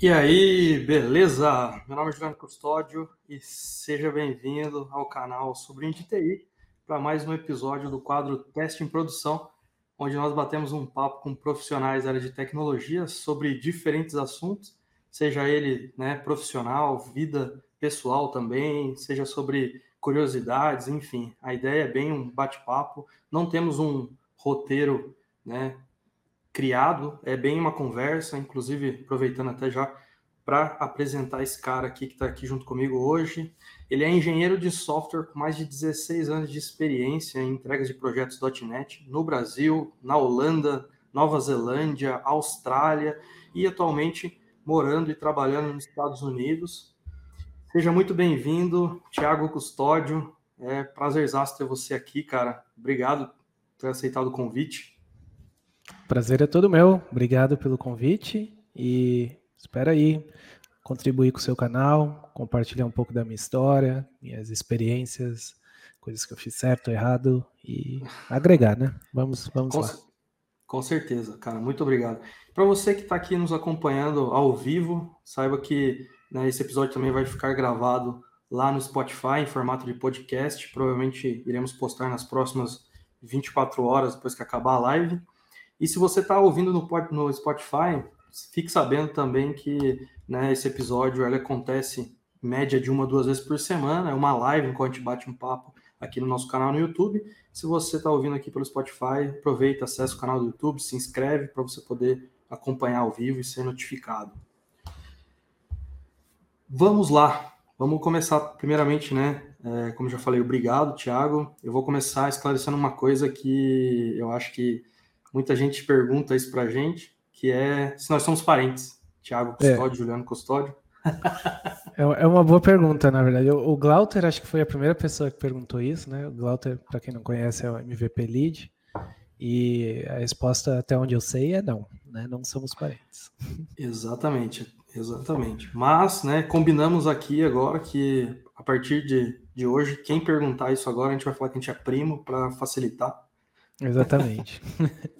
E aí, beleza? Meu nome é Juliano Custódio e seja bem-vindo ao canal Sobrinho de TI para mais um episódio do quadro Teste em Produção, onde nós batemos um papo com profissionais da área de tecnologia sobre diferentes assuntos, seja ele né, profissional, vida pessoal também, seja sobre curiosidades, enfim. A ideia é bem um bate-papo, não temos um roteiro né, criado, é bem uma conversa, inclusive aproveitando até já para apresentar esse cara aqui que está aqui junto comigo hoje. Ele é engenheiro de software com mais de 16 anos de experiência em entregas de projetos .NET no Brasil, na Holanda, Nova Zelândia, Austrália e atualmente morando e trabalhando nos Estados Unidos. Seja muito bem-vindo, Tiago Custódio. É prazerzaço ter você aqui, cara. Obrigado por ter aceitado o convite. Prazer é todo meu. Obrigado pelo convite e espero aí contribuir com o seu canal, compartilhar um pouco da minha história, minhas experiências, coisas que eu fiz certo, errado e agregar, né? Vamos, vamos com, lá. Com certeza, cara. Muito obrigado. Para você que está aqui nos acompanhando ao vivo, saiba que né, esse episódio também vai ficar gravado lá no Spotify em formato de podcast. Provavelmente iremos postar nas próximas 24 horas depois que acabar a live. E se você está ouvindo no, no Spotify, fique sabendo também que né, esse episódio ele acontece em média de uma duas vezes por semana. É uma live enquanto a gente bate um papo aqui no nosso canal no YouTube. Se você está ouvindo aqui pelo Spotify, aproveita, acessa o canal do YouTube, se inscreve para você poder acompanhar ao vivo e ser notificado. Vamos lá. Vamos começar primeiramente, né? É, como já falei, obrigado, Thiago. Eu vou começar esclarecendo uma coisa que eu acho que muita gente pergunta isso para a gente, que é se nós somos parentes. Tiago é. Custódio, é. Juliano Custódio. É, é uma boa pergunta, na verdade. O Glauter, acho que foi a primeira pessoa que perguntou isso, né? O Glauter, para quem não conhece, é o MVP Lead. E a resposta, até onde eu sei, é não, né? Não somos parentes. Exatamente, exatamente. Mas, né, combinamos aqui agora que a partir de, de hoje, quem perguntar isso agora, a gente vai falar que a gente é primo para facilitar. Exatamente.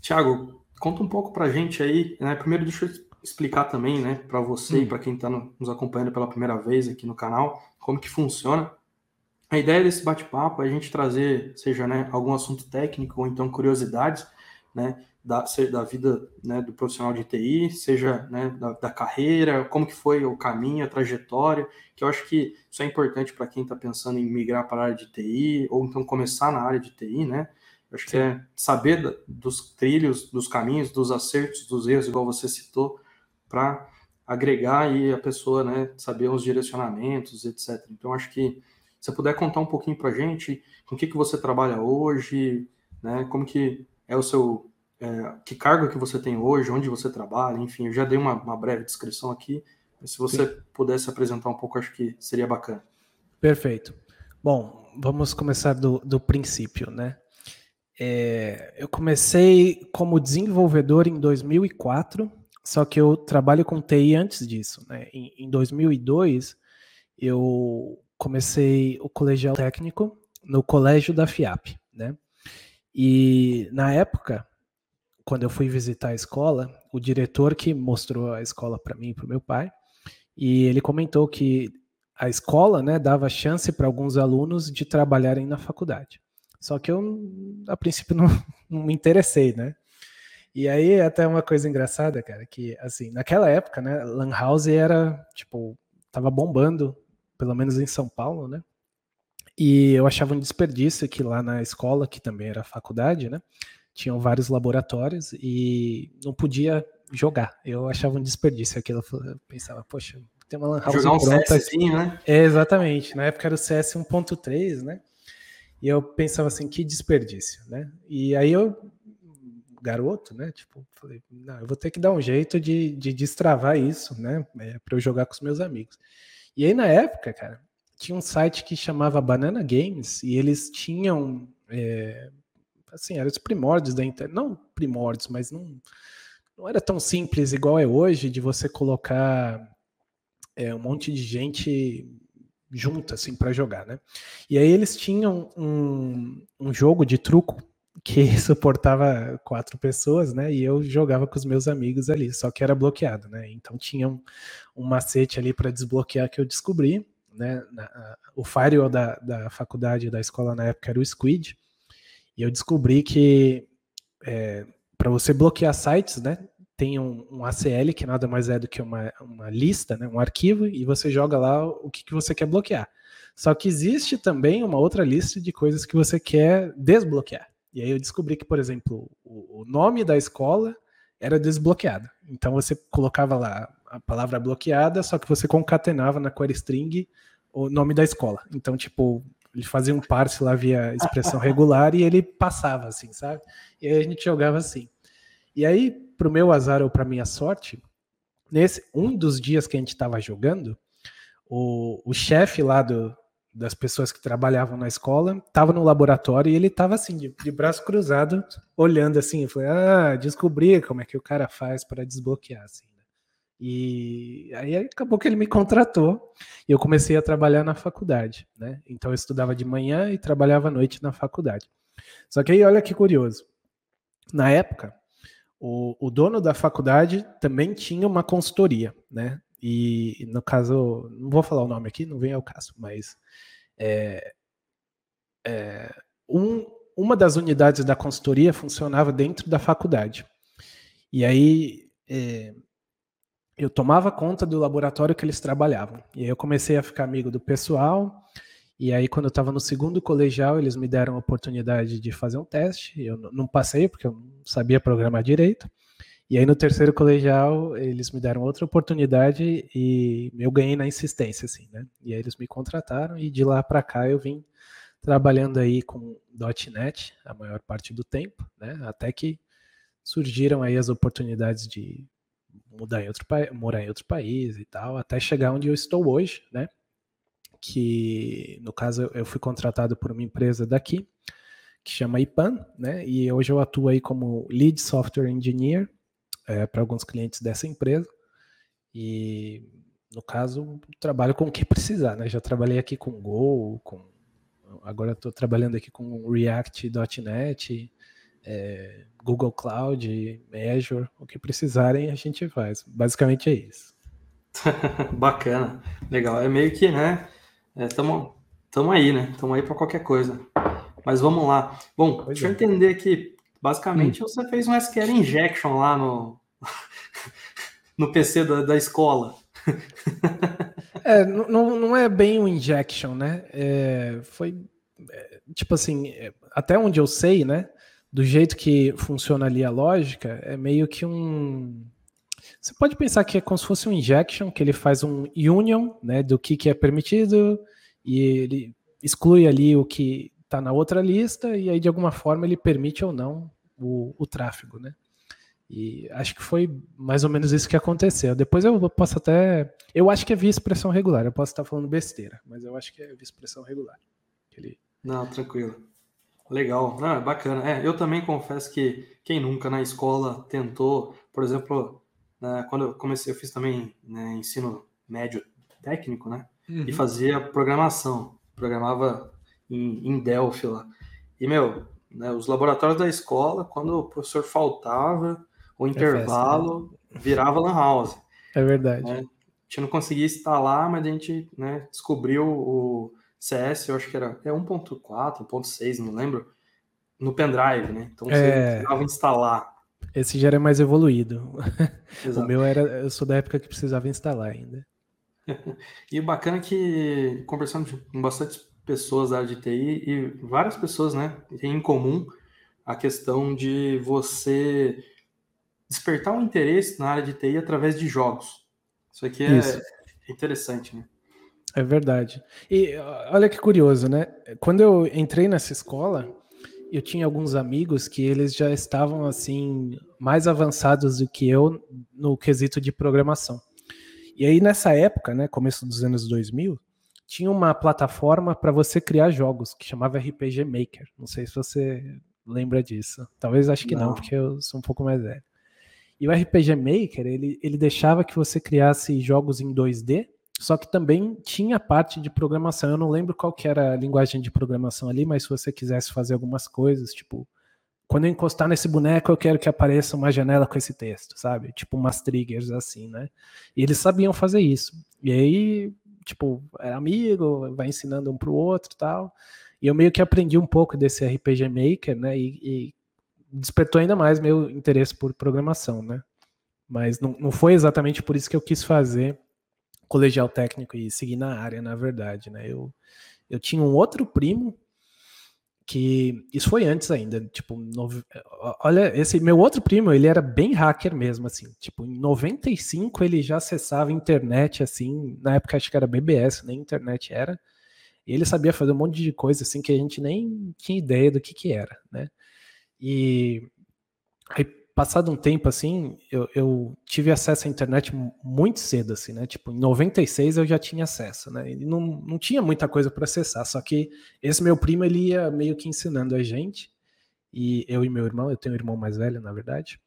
Tiago, conta um pouco para a gente aí, né? Primeiro deixa eu explicar também, né, para você hum. e para quem está nos acompanhando pela primeira vez aqui no canal, como que funciona. A ideia desse bate-papo é a gente trazer, seja né, algum assunto técnico ou então curiosidades, né, da, da vida né, do profissional de TI, seja né, da, da, carreira, como que foi o caminho, a trajetória, que eu acho que isso é importante para quem está pensando em migrar para a área de TI ou então começar na área de TI, né? Eu acho Sim. que é saber dos trilhos, dos caminhos, dos acertos, dos erros, igual você citou, para agregar e a pessoa né, saber os direcionamentos, etc. Então, acho que se você puder contar um pouquinho para a gente com o que, que você trabalha hoje, né, como que é o seu, é, que cargo que você tem hoje, onde você trabalha, enfim, eu já dei uma, uma breve descrição aqui, mas se você Sim. pudesse apresentar um pouco, acho que seria bacana. Perfeito. Bom, vamos começar do, do princípio, né? É, eu comecei como desenvolvedor em 2004, só que eu trabalho com TI antes disso. Né? Em, em 2002, eu comecei o colegial técnico no colégio da FIAP. Né? E na época, quando eu fui visitar a escola, o diretor que mostrou a escola para mim e para o meu pai, e ele comentou que a escola né, dava chance para alguns alunos de trabalharem na faculdade. Só que eu, a princípio, não, não me interessei, né? E aí, até uma coisa engraçada, cara, que, assim, naquela época, né, Lan House era, tipo, tava bombando, pelo menos em São Paulo, né? E eu achava um desperdício que lá na escola, que também era faculdade, né? Tinham vários laboratórios e não podia jogar. Eu achava um desperdício aquilo. Eu pensava, poxa, tem uma Lan House Jogar um pronta. CSzinho, né? É, exatamente. Na época era o CS 1.3, né? E eu pensava assim, que desperdício, né? E aí eu, garoto, né? Tipo, falei, não, eu vou ter que dar um jeito de, de destravar isso, né? É, para eu jogar com os meus amigos. E aí na época, cara, tinha um site que chamava Banana Games e eles tinham, é, assim, eram os primórdios da internet, não primórdios, mas não, não era tão simples igual é hoje de você colocar é, um monte de gente junto, assim, para jogar, né? E aí eles tinham um, um jogo de truco que suportava quatro pessoas, né? E eu jogava com os meus amigos ali, só que era bloqueado, né? Então tinha um, um macete ali para desbloquear que eu descobri, né? Na, o firewall da, da faculdade, da escola na época era o Squid, e eu descobri que é, para você bloquear sites, né? Tem um, um, ACL que nada mais é do que uma, uma lista, né? Um arquivo e você joga lá o que, que você quer bloquear. Só que existe também uma outra lista de coisas que você quer desbloquear. E aí eu descobri que, por exemplo, o, o nome da escola era desbloqueado. Então você colocava lá a palavra bloqueada, só que você concatenava na query string o nome da escola. Então, tipo, ele fazia um parse lá via expressão regular e ele passava assim, sabe? E aí a gente jogava assim. E aí, pro meu azar ou pra minha sorte, nesse um dos dias que a gente estava jogando, o, o chefe lá do, das pessoas que trabalhavam na escola, estava no laboratório e ele estava assim, de, de, braço cruzado, olhando assim. Eu falei, ah, descobri como é que o cara faz para desbloquear, assim. E aí acabou que ele me contratou e eu comecei a trabalhar na faculdade, né? Então eu estudava de manhã e trabalhava à noite na faculdade. Só que aí olha que curioso. Na época, o, o dono da faculdade também tinha uma consultoria, né? E no caso, não vou falar o nome aqui, não vem ao caso, mas é, é, um, uma das unidades da consultoria funcionava dentro da faculdade. E aí é, eu tomava conta do laboratório que eles trabalhavam. E aí eu comecei a ficar amigo do pessoal. E aí, quando eu estava no segundo colegial, eles me deram a oportunidade de fazer um teste. Eu não passei, porque eu não sabia programar direito. E aí no terceiro colegial eles me deram outra oportunidade e eu ganhei na insistência, assim, né? E aí eles me contrataram e de lá para cá eu vim trabalhando aí com .NET a maior parte do tempo, né? Até que surgiram aí as oportunidades de mudar em outro morar em outro país e tal, até chegar onde eu estou hoje, né? Que no caso eu fui contratado por uma empresa daqui que chama IPAN, né? E hoje eu atuo aí como Lead Software Engineer é, para alguns clientes dessa empresa. E, no caso, trabalho com o que precisar, né? Já trabalhei aqui com Go, com agora estou trabalhando aqui com React.NET, é, Google Cloud, Azure, o que precisarem a gente faz. Basicamente é isso. Bacana, legal. É meio que, né? Estamos é, aí, né? Estamos aí para qualquer coisa. Mas vamos lá. Bom, pois deixa é. eu entender aqui. Basicamente, hum. você fez um SQL injection lá no, no PC da, da escola. É, não, não é bem um injection, né? É, foi é, tipo assim, é, até onde eu sei, né? Do jeito que funciona ali a lógica, é meio que um. Você pode pensar que é como se fosse um injection, que ele faz um union, né? Do que, que é permitido e ele exclui ali o que está na outra lista e aí de alguma forma ele permite ou não o, o tráfego, né? E acho que foi mais ou menos isso que aconteceu. Depois eu posso até. Eu acho que é via expressão regular. Eu posso estar falando besteira, mas eu acho que é via expressão regular. Ele... Não, tranquilo. Legal. É bacana. É, eu também confesso que quem nunca na escola tentou, por exemplo, né, quando eu comecei, eu fiz também né, ensino médio técnico, né? Uhum. E fazia programação. Programava em, em Delphi lá. E, meu, né, os laboratórios da escola, quando o professor faltava, o é intervalo festa, né? virava lan house. É verdade. Né? A gente não conseguia instalar, mas a gente né, descobriu o CS, eu acho que era é 1.4, 1.6, não lembro, no pendrive, né? Então você é... precisava instalar. Esse já era mais evoluído. o meu era, eu sou da época que precisava instalar ainda. e o bacana é que, conversando com bastante pessoas da área de TI, e várias pessoas, né, têm em comum a questão de você despertar um interesse na área de TI através de jogos. Isso aqui é Isso. interessante, né? É verdade. E olha que curioso, né? Quando eu entrei nessa escola, eu tinha alguns amigos que eles já estavam assim mais avançados do que eu no quesito de programação. E aí nessa época, né, começo dos anos 2000, tinha uma plataforma para você criar jogos que chamava RPG Maker. Não sei se você lembra disso. Talvez acho que não, não porque eu sou um pouco mais velho. E o RPG Maker, ele, ele deixava que você criasse jogos em 2D só que também tinha parte de programação. Eu não lembro qual que era a linguagem de programação ali, mas se você quisesse fazer algumas coisas, tipo, quando eu encostar nesse boneco, eu quero que apareça uma janela com esse texto, sabe? Tipo umas triggers assim, né? E eles sabiam fazer isso. E aí, tipo, era amigo, vai ensinando um pro outro tal. E eu meio que aprendi um pouco desse RPG Maker, né? E, e despertou ainda mais meu interesse por programação, né? Mas não, não foi exatamente por isso que eu quis fazer colegial técnico e seguir na área, na verdade, né? Eu, eu tinha um outro primo que isso foi antes ainda, tipo, no, olha, esse meu outro primo, ele era bem hacker mesmo, assim, tipo, em 95 ele já acessava internet, assim, na época acho que era BBS, nem internet era, e ele sabia fazer um monte de coisa, assim, que a gente nem tinha ideia do que que era, né, e aí passado um tempo assim, eu, eu, tive acesso à internet muito cedo, assim, né? Tipo, em 96 eu já tinha acesso, né? E não, não tinha muita coisa para acessar, só que esse meu primo ele ia meio que ensinando a gente, e eu e meu irmão, eu tenho um irmão mais velho, na verdade,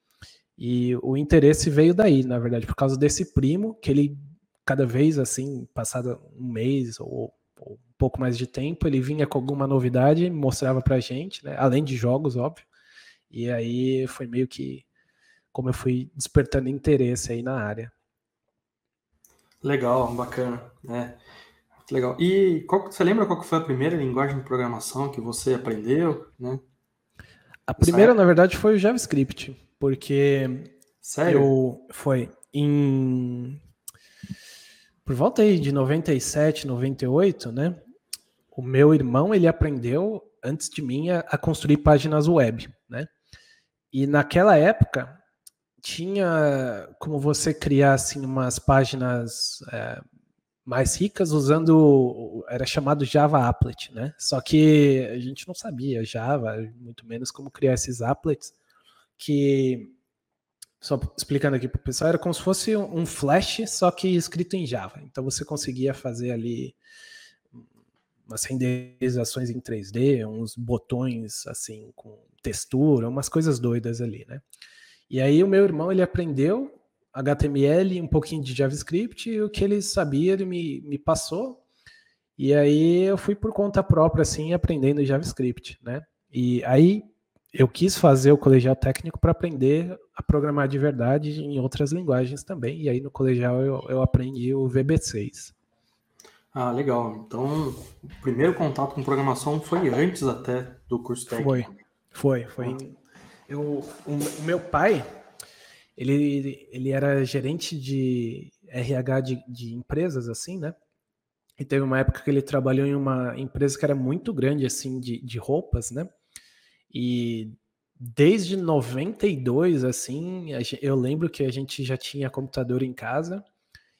e o interesse veio daí, na verdade, por causa desse primo, que ele, cada vez assim, passado um mês ou, ou um pouco mais de tempo, ele vinha com alguma novidade, mostrava pra gente, né? Além de jogos, óbvio. E aí foi meio que como eu fui despertando interesse aí na área. Legal, bacana, né? Legal. E qual, você lembra qual foi a primeira linguagem de programação que você aprendeu, né? A primeira, na verdade, foi o JavaScript, porque Sério? eu foi em por volta aí de 97, 98, né? O meu irmão, ele aprendeu antes de mim a, a construir páginas web? E naquela época tinha como você criar assim umas páginas é, mais ricas usando era chamado Java Applet, né? Só que a gente não sabia Java, muito menos como criar esses applets que só explicando aqui para o pessoal, era como se fosse um Flash, só que escrito em Java. Então você conseguia fazer ali umas renderizações em 3D, uns botões assim com textura, umas coisas doidas ali, né? E aí o meu irmão ele aprendeu HTML, um pouquinho de JavaScript, e o que ele sabia ele me, me passou. E aí eu fui por conta própria, assim, aprendendo JavaScript, né? E aí eu quis fazer o colegial técnico para aprender a programar de verdade em outras linguagens também. E aí no colegial eu, eu aprendi o VB6. Ah, legal. Então, o primeiro contato com programação foi antes até do curso técnico. Foi, foi, foi. Ah. Eu, o, o, meu pai, ele, ele era gerente de RH de, de empresas, assim, né? E teve uma época que ele trabalhou em uma empresa que era muito grande, assim, de, de roupas, né? E desde 92, assim, eu lembro que a gente já tinha computador em casa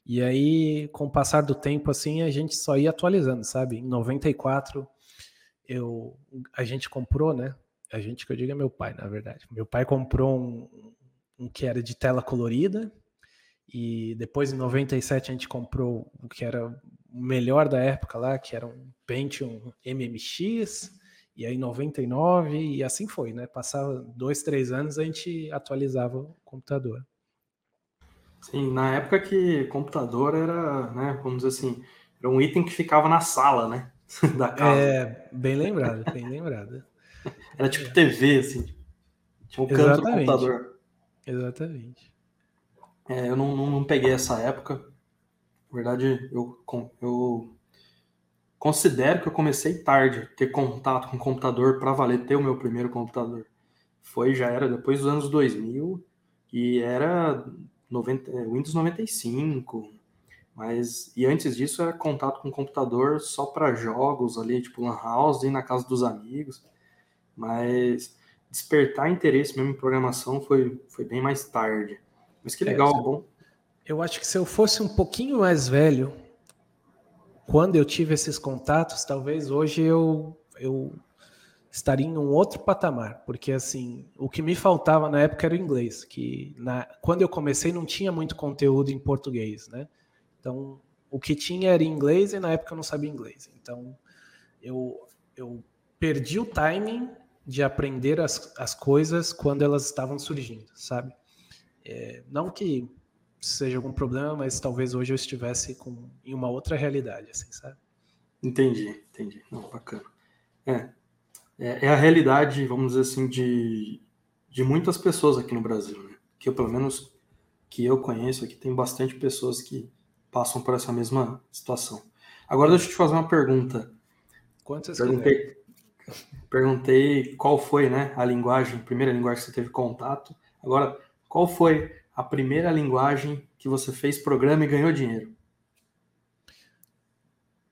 e aí, com o passar do tempo, assim, a gente só ia atualizando, sabe? Em 94, eu, a gente comprou, né? A gente que eu digo é meu pai, na verdade. Meu pai comprou um, um que era de tela colorida, e depois em 97 a gente comprou o que era o melhor da época lá, que era um Pentium MMX, e aí em 99, e assim foi, né? Passava dois, três anos a gente atualizava o computador. Sim, na época que computador era, né, vamos dizer assim, era um item que ficava na sala, né, da casa. É, bem lembrado, bem lembrado. Era tipo TV, assim, tinha um canto do computador. Exatamente. É, eu não, não, não, peguei essa época. Na verdade, eu, eu considero que eu comecei tarde a ter contato com computador para valer ter o meu primeiro computador. Foi, já era depois dos anos 2000 e era 90, é, Windows 95, mas e antes disso era contato com computador só para jogos ali, tipo lan house, ir na casa dos amigos. Mas despertar interesse mesmo em programação foi, foi bem mais tarde. Mas que é, legal, é, bom. Eu acho que se eu fosse um pouquinho mais velho, quando eu tive esses contatos, talvez hoje eu, eu estaria em um outro patamar, porque assim, o que me faltava na época era o inglês, que na, quando eu comecei não tinha muito conteúdo em português, né? Então, o que tinha era inglês e na época eu não sabia inglês. Então, eu, eu perdi o timing de aprender as, as coisas quando elas estavam surgindo, sabe? É, não que seja algum problema, mas talvez hoje eu estivesse com, em uma outra realidade, assim, sabe? Entendi, entendi. Não, bacana. É, é, é, a realidade, vamos dizer assim, de, de muitas pessoas aqui no Brasil, né? Que eu, pelo menos, que eu conheço aqui, tem bastante pessoas que passam por essa mesma situação. Agora deixa eu te fazer uma pergunta. Quantas perguntei, perguntei qual foi né, a linguagem, a primeira linguagem que você teve contato. Agora, qual foi a primeira linguagem que você fez programa e ganhou dinheiro?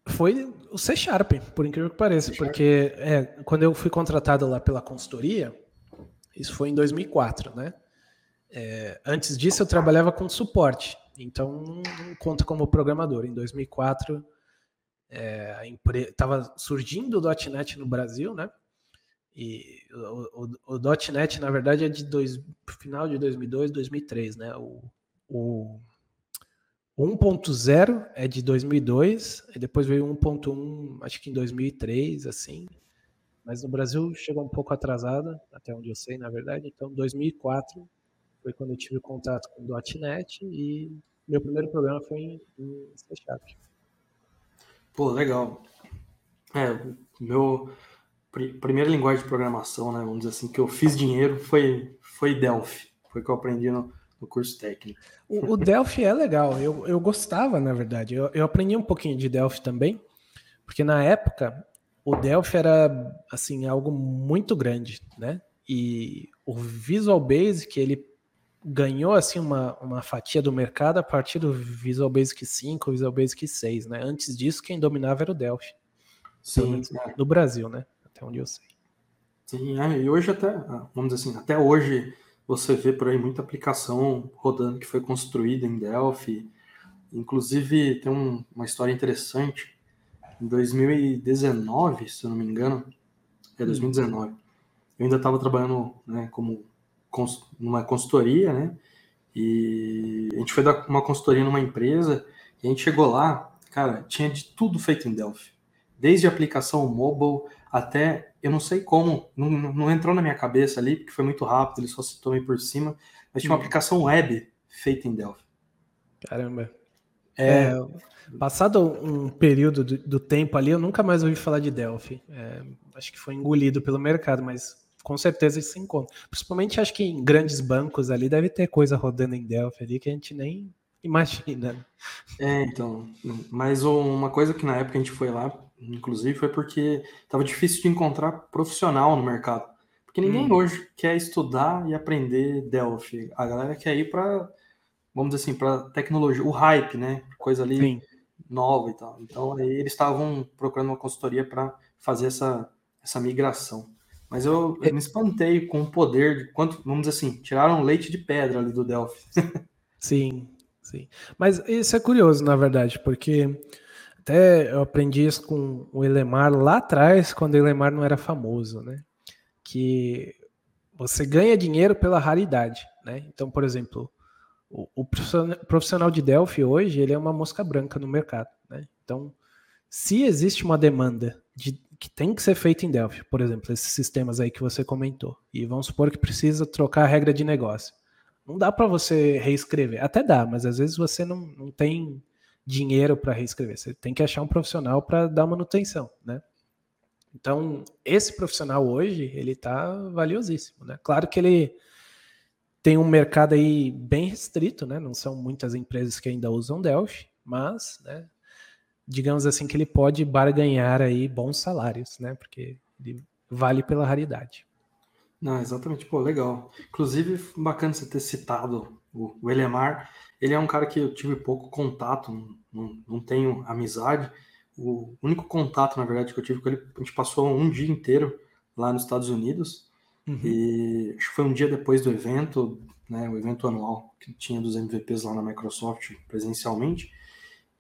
Foi o C Sharp, por incrível que pareça, porque é, quando eu fui contratado lá pela consultoria, isso foi em 2004, né? É, antes disso eu trabalhava com suporte, então não conta como programador. Em 2004 é, estava surgindo o .NET no Brasil, né? E o, o, o .NET, na verdade, é de dois, final de 2002, 2003, né? O, o 1.0 é de 2002, e depois veio 1.1, acho que em 2003, assim. Mas no Brasil chegou um pouco atrasada, até onde eu sei, na verdade. Então, 2004 foi quando eu tive contato com o .NET e meu primeiro programa foi em, em C Sharp. Pô, legal. É, meu pr primeira linguagem de programação, né, vamos dizer assim, que eu fiz dinheiro foi, foi Delphi. Foi que eu aprendi no, no curso técnico. O, o Delphi é legal, eu, eu gostava, na verdade. Eu, eu aprendi um pouquinho de Delphi também, porque na época o Delphi era assim algo muito grande, né? E o Visual Basic ele ganhou assim uma, uma fatia do mercado a partir do Visual Basic 5, Visual Basic 6, né? Antes disso quem dominava era o Delphi. Sim, é. no Brasil, né? Até onde eu sei. Sim, é, e hoje até, ah, vamos dizer assim, até hoje você vê por aí muita aplicação rodando que foi construída em Delphi. Inclusive, tem um, uma história interessante. Em 2019, se eu não me engano, é 2019, eu ainda estava trabalhando né, como numa consultoria, né? E a gente foi dar uma consultoria numa empresa e a gente chegou lá, cara, tinha de tudo feito em Delphi. Desde aplicação mobile até eu não sei como, não, não entrou na minha cabeça ali, porque foi muito rápido, ele só citou meio por cima, mas tinha uma hum. aplicação web feita em Delphi. Caramba. É, é, passado um período do, do, tempo ali, eu nunca mais ouvi falar de Delphi. É, acho que foi engolido pelo mercado, mas com certeza isso se encontra. Principalmente acho que em grandes bancos ali deve ter coisa rodando em Delphi ali que a gente nem imagina. Né? É, então. Mas uma coisa que na época a gente foi lá, inclusive, foi porque estava difícil de encontrar profissional no mercado. Porque ninguém hum. hoje quer estudar e aprender Delphi. A galera quer ir para, vamos dizer assim, para tecnologia, o hype, né? Coisa ali Sim. nova e tal. Então, aí eles estavam procurando uma consultoria para fazer essa, essa migração. Mas eu, eu, me espantei com o poder de quanto, vamos dizer assim, tiraram leite de pedra ali do Delphi. sim, sim. Mas isso é curioso, na verdade, porque até eu aprendi isso com o Elemar lá atrás, quando o Elemar não era famoso, né? Que você ganha dinheiro pela raridade, né? Então, por exemplo, o, o profissional de Delphi hoje, ele é uma mosca branca no mercado, né? Então, se existe uma demanda de, que tem que ser feita em Delphi, por exemplo, esses sistemas aí que você comentou, e vamos supor que precisa trocar a regra de negócio. Não dá para você reescrever. Até dá, mas às vezes você não, não tem dinheiro para reescrever. Você tem que achar um profissional para dar manutenção, né? Então, esse profissional hoje, ele está valiosíssimo, né? Claro que ele tem um mercado aí bem restrito, né? Não são muitas empresas que ainda usam Delphi, mas, né, digamos assim que ele pode barganhar aí bons salários, né? Porque ele vale pela raridade. Não, exatamente, pô, legal. Inclusive, bacana você ter citado o, o Elemar. Ele é um cara que eu tive pouco contato, não, não tenho amizade. O único contato, na verdade, que eu tive com ele, a gente passou um dia inteiro lá nos Estados Unidos. Uhum. E acho que foi um dia depois do evento, né, o evento anual que tinha dos MVPs lá na Microsoft presencialmente.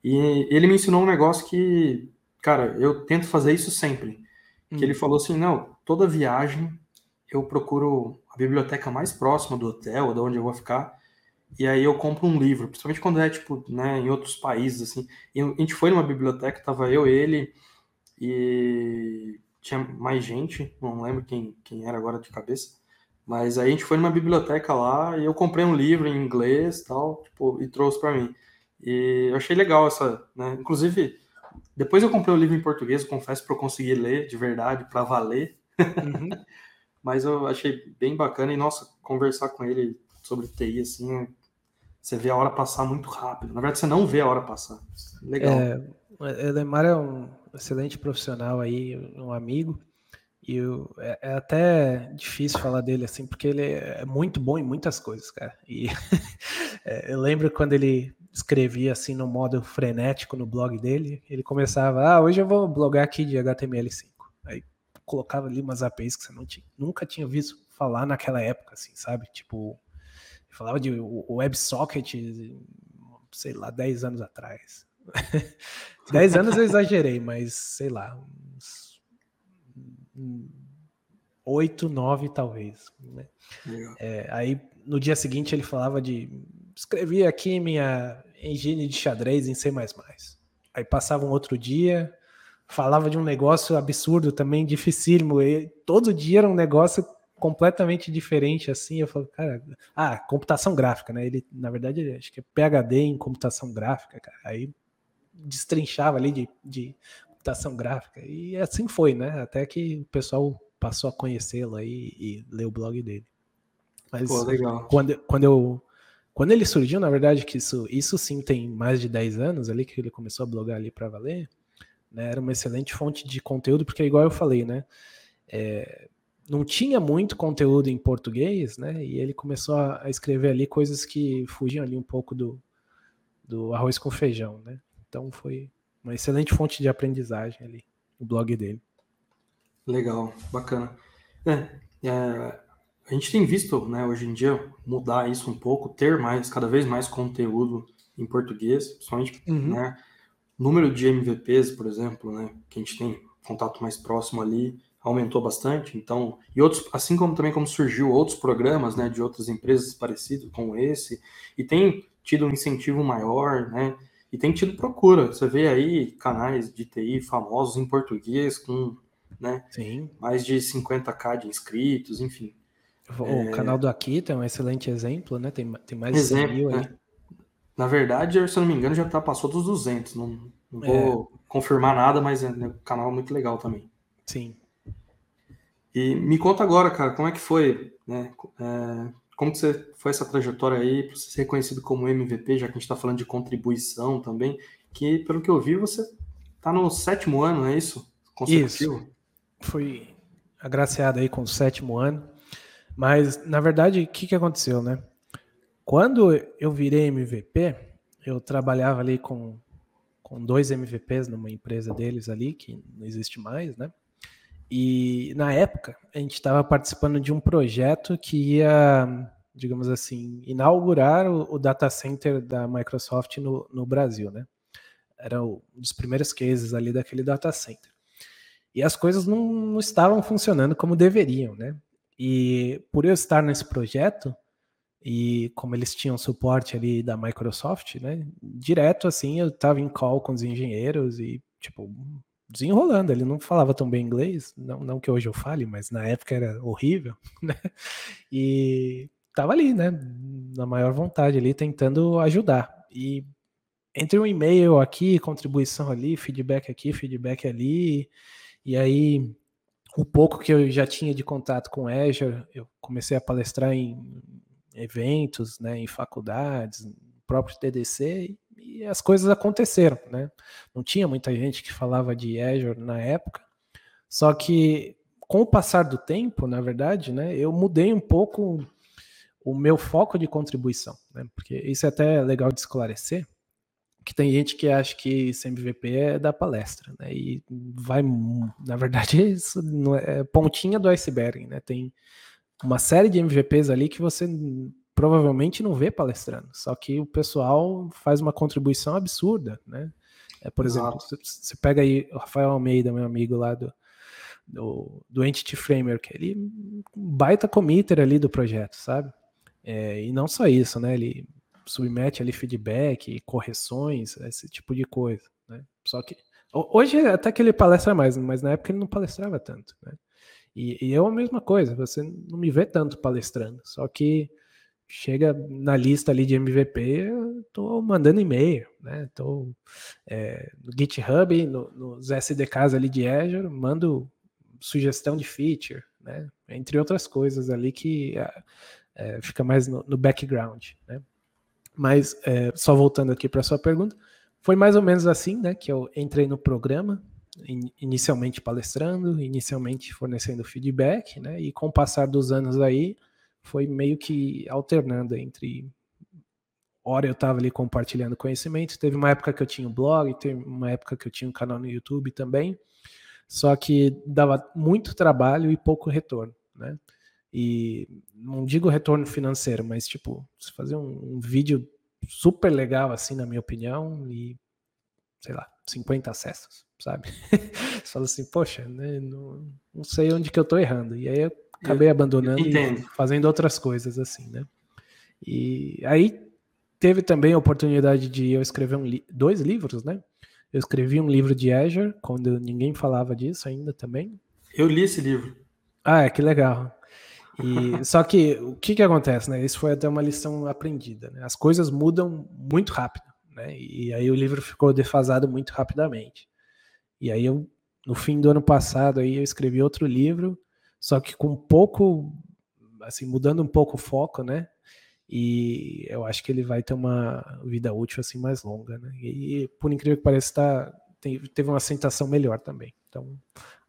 E ele me ensinou um negócio que, cara, eu tento fazer isso sempre. Uhum. Que ele hum. falou assim: não, toda viagem eu procuro a biblioteca mais próxima do hotel, ou de onde eu vou ficar, e aí eu compro um livro, principalmente quando é, tipo, né, em outros países, assim. E a gente foi numa biblioteca, tava eu, ele e tinha mais gente, não lembro quem, quem era agora de cabeça, Mas aí a gente foi numa biblioteca lá e eu comprei um livro em inglês tal, tipo, e trouxe para mim. E eu achei legal essa, né? Inclusive, depois eu comprei o livro em português, confesso para eu conseguir ler de verdade, para valer. Uhum. Mas eu achei bem bacana e, nossa, conversar com ele sobre TI, assim, você vê a hora passar muito rápido. Na verdade, você não vê a hora passar. Legal. É, Lemar é um excelente profissional aí, um amigo. E eu, é, é, até difícil falar dele assim, porque ele é muito bom em muitas coisas, cara. E é, eu lembro quando ele escrevia assim no modo frenético no blog dele, ele começava, ah, hoje eu vou blogar aqui de HTML5. Aí colocava ali umas APIs que você não tinha, nunca tinha visto falar naquela época, assim, sabe? Tipo, falava de WebSocket, sei lá, 10 anos atrás. 10 anos eu exagerei, mas sei lá, uns 8, 9 talvez. Né? É, aí no dia seguinte ele falava de escrevi aqui minha engine de xadrez em C++. Aí passava um outro dia, falava de um negócio absurdo também, dificílimo. E todo dia era um negócio completamente diferente assim. Eu falo, cara, ah, computação gráfica, né? Ele, na verdade, acho que é PhD em computação gráfica, cara. Aí destrinchava ali de, de computação gráfica. E assim foi, né? Até que o pessoal passou a conhecê-lo aí e ler o blog dele. Mas Pô, Quando, quando eu quando ele surgiu, na verdade, que isso, isso sim tem mais de 10 anos ali que ele começou a blogar ali para valer, né? Era uma excelente fonte de conteúdo, porque igual eu falei, né? É, não tinha muito conteúdo em português, né? E ele começou a, escrever ali coisas que fugiam ali um pouco do, do arroz com feijão, né? Então foi uma excelente fonte de aprendizagem ali, o blog dele. Legal, bacana. É, é, a gente tem visto, né, hoje em dia, mudar isso um pouco, ter mais, cada vez mais conteúdo em português, principalmente, uhum. né, número de MVPs, por exemplo, né, que a gente tem contato mais próximo ali, aumentou bastante, então, e outros, assim como também como surgiu outros programas, né, de outras empresas parecidos com esse, e tem tido um incentivo maior, né, e tem tido procura, você vê aí canais de TI famosos em português com, né, Sim. mais de 50k de inscritos, enfim, o é... canal do Akita é um excelente exemplo, né? Tem, tem mais de 100 mil aí. É. Na verdade, se eu não me engano, já tá, passou dos 200. Não, não vou é. confirmar nada, mas é um né, canal muito legal também. Sim. E me conta agora, cara, como é que foi, né? É, como que você foi essa trajetória aí para ser reconhecido como MVP, já que a gente está falando de contribuição também, que pelo que eu vi você está no sétimo ano, é isso? Consecutivo? Isso. Fui agraciado aí com o sétimo ano. Mas, na verdade, o que, que aconteceu, né? Quando eu virei MVP, eu trabalhava ali com, com dois MVPs numa empresa deles ali, que não existe mais, né? E na época, a gente estava participando de um projeto que ia, digamos assim, inaugurar o, o data center da Microsoft no, no Brasil, né? Era um dos primeiros cases ali daquele data center. E as coisas não, não estavam funcionando como deveriam, né? E por eu estar nesse projeto, e como eles tinham suporte ali da Microsoft, né? Direto assim, eu estava em call com os engenheiros e, tipo, desenrolando. Ele não falava tão bem inglês, não, não que hoje eu fale, mas na época era horrível, né? E tava ali, né? Na maior vontade ali, tentando ajudar. E entre um e-mail aqui, contribuição ali, feedback aqui, feedback ali, e aí o pouco que eu já tinha de contato com Azure, eu comecei a palestrar em eventos, né, em faculdades, próprio TDC, e as coisas aconteceram, né? Não tinha muita gente que falava de Azure na época, só que com o passar do tempo, na verdade, né, eu mudei um pouco o meu foco de contribuição, né? Porque isso é até legal de esclarecer, que tem gente que acha que CMVP é da palestra, né? E vai, na verdade, isso não é, é pontinha do iceberg, né? Tem uma série de MVPs ali que você provavelmente não vê palestrando, só que o pessoal faz uma contribuição absurda, né? É, por exemplo, você pega aí o Rafael Almeida, meu amigo lá do, do, do Entity Framework, ele baita committer ali do projeto, sabe? É, e não só isso, né? Ele submete ali feedback, correções, esse tipo de coisa, né? Só que hoje até que ele palestra mais, mas na época ele não palestrava tanto, né? E, e eu a mesma coisa, você não me vê tanto palestrando, só que chega na lista ali de MVP, eu tô mandando e-mail, né? Tô é, no GitHub, no, nos SDKs ali de Azure, mando sugestão de feature, né? Entre outras coisas ali que é, é fica mais no, no background, né? Mas é, só voltando aqui para sua pergunta, foi mais ou menos assim, né? Que eu entrei no programa, in, inicialmente palestrando, inicialmente fornecendo feedback, né? E com o passar dos anos aí foi meio que alternando entre hora eu estava ali compartilhando conhecimento, teve uma época que eu tinha um blog, teve uma época que eu tinha um canal no YouTube também, só que dava muito trabalho e pouco retorno, né? E não digo retorno financeiro, mas tipo, fazer um, um vídeo super legal assim, na minha opinião, e sei lá, 50 acessos, sabe? Você fala assim, poxa, né, não, não sei onde que eu tô errando. E aí eu acabei eu, abandonando eu e fazendo outras coisas assim, né? E aí teve também a oportunidade de eu escrever um li dois livros, né? Eu escrevi um livro de Azure, quando ninguém falava disso ainda também. Eu li esse livro. Ah, é, que legal. E, só que o que, que acontece, né? Isso foi até uma lição aprendida. Né? As coisas mudam muito rápido, né? E aí o livro ficou defasado muito rapidamente. E aí eu, no fim do ano passado, aí eu escrevi outro livro só que com um pouco, assim, mudando um pouco o foco, né? E eu acho que ele vai ter uma vida útil assim mais longa, né? E por incrível que pareça, tá, teve uma aceitação melhor também. Então,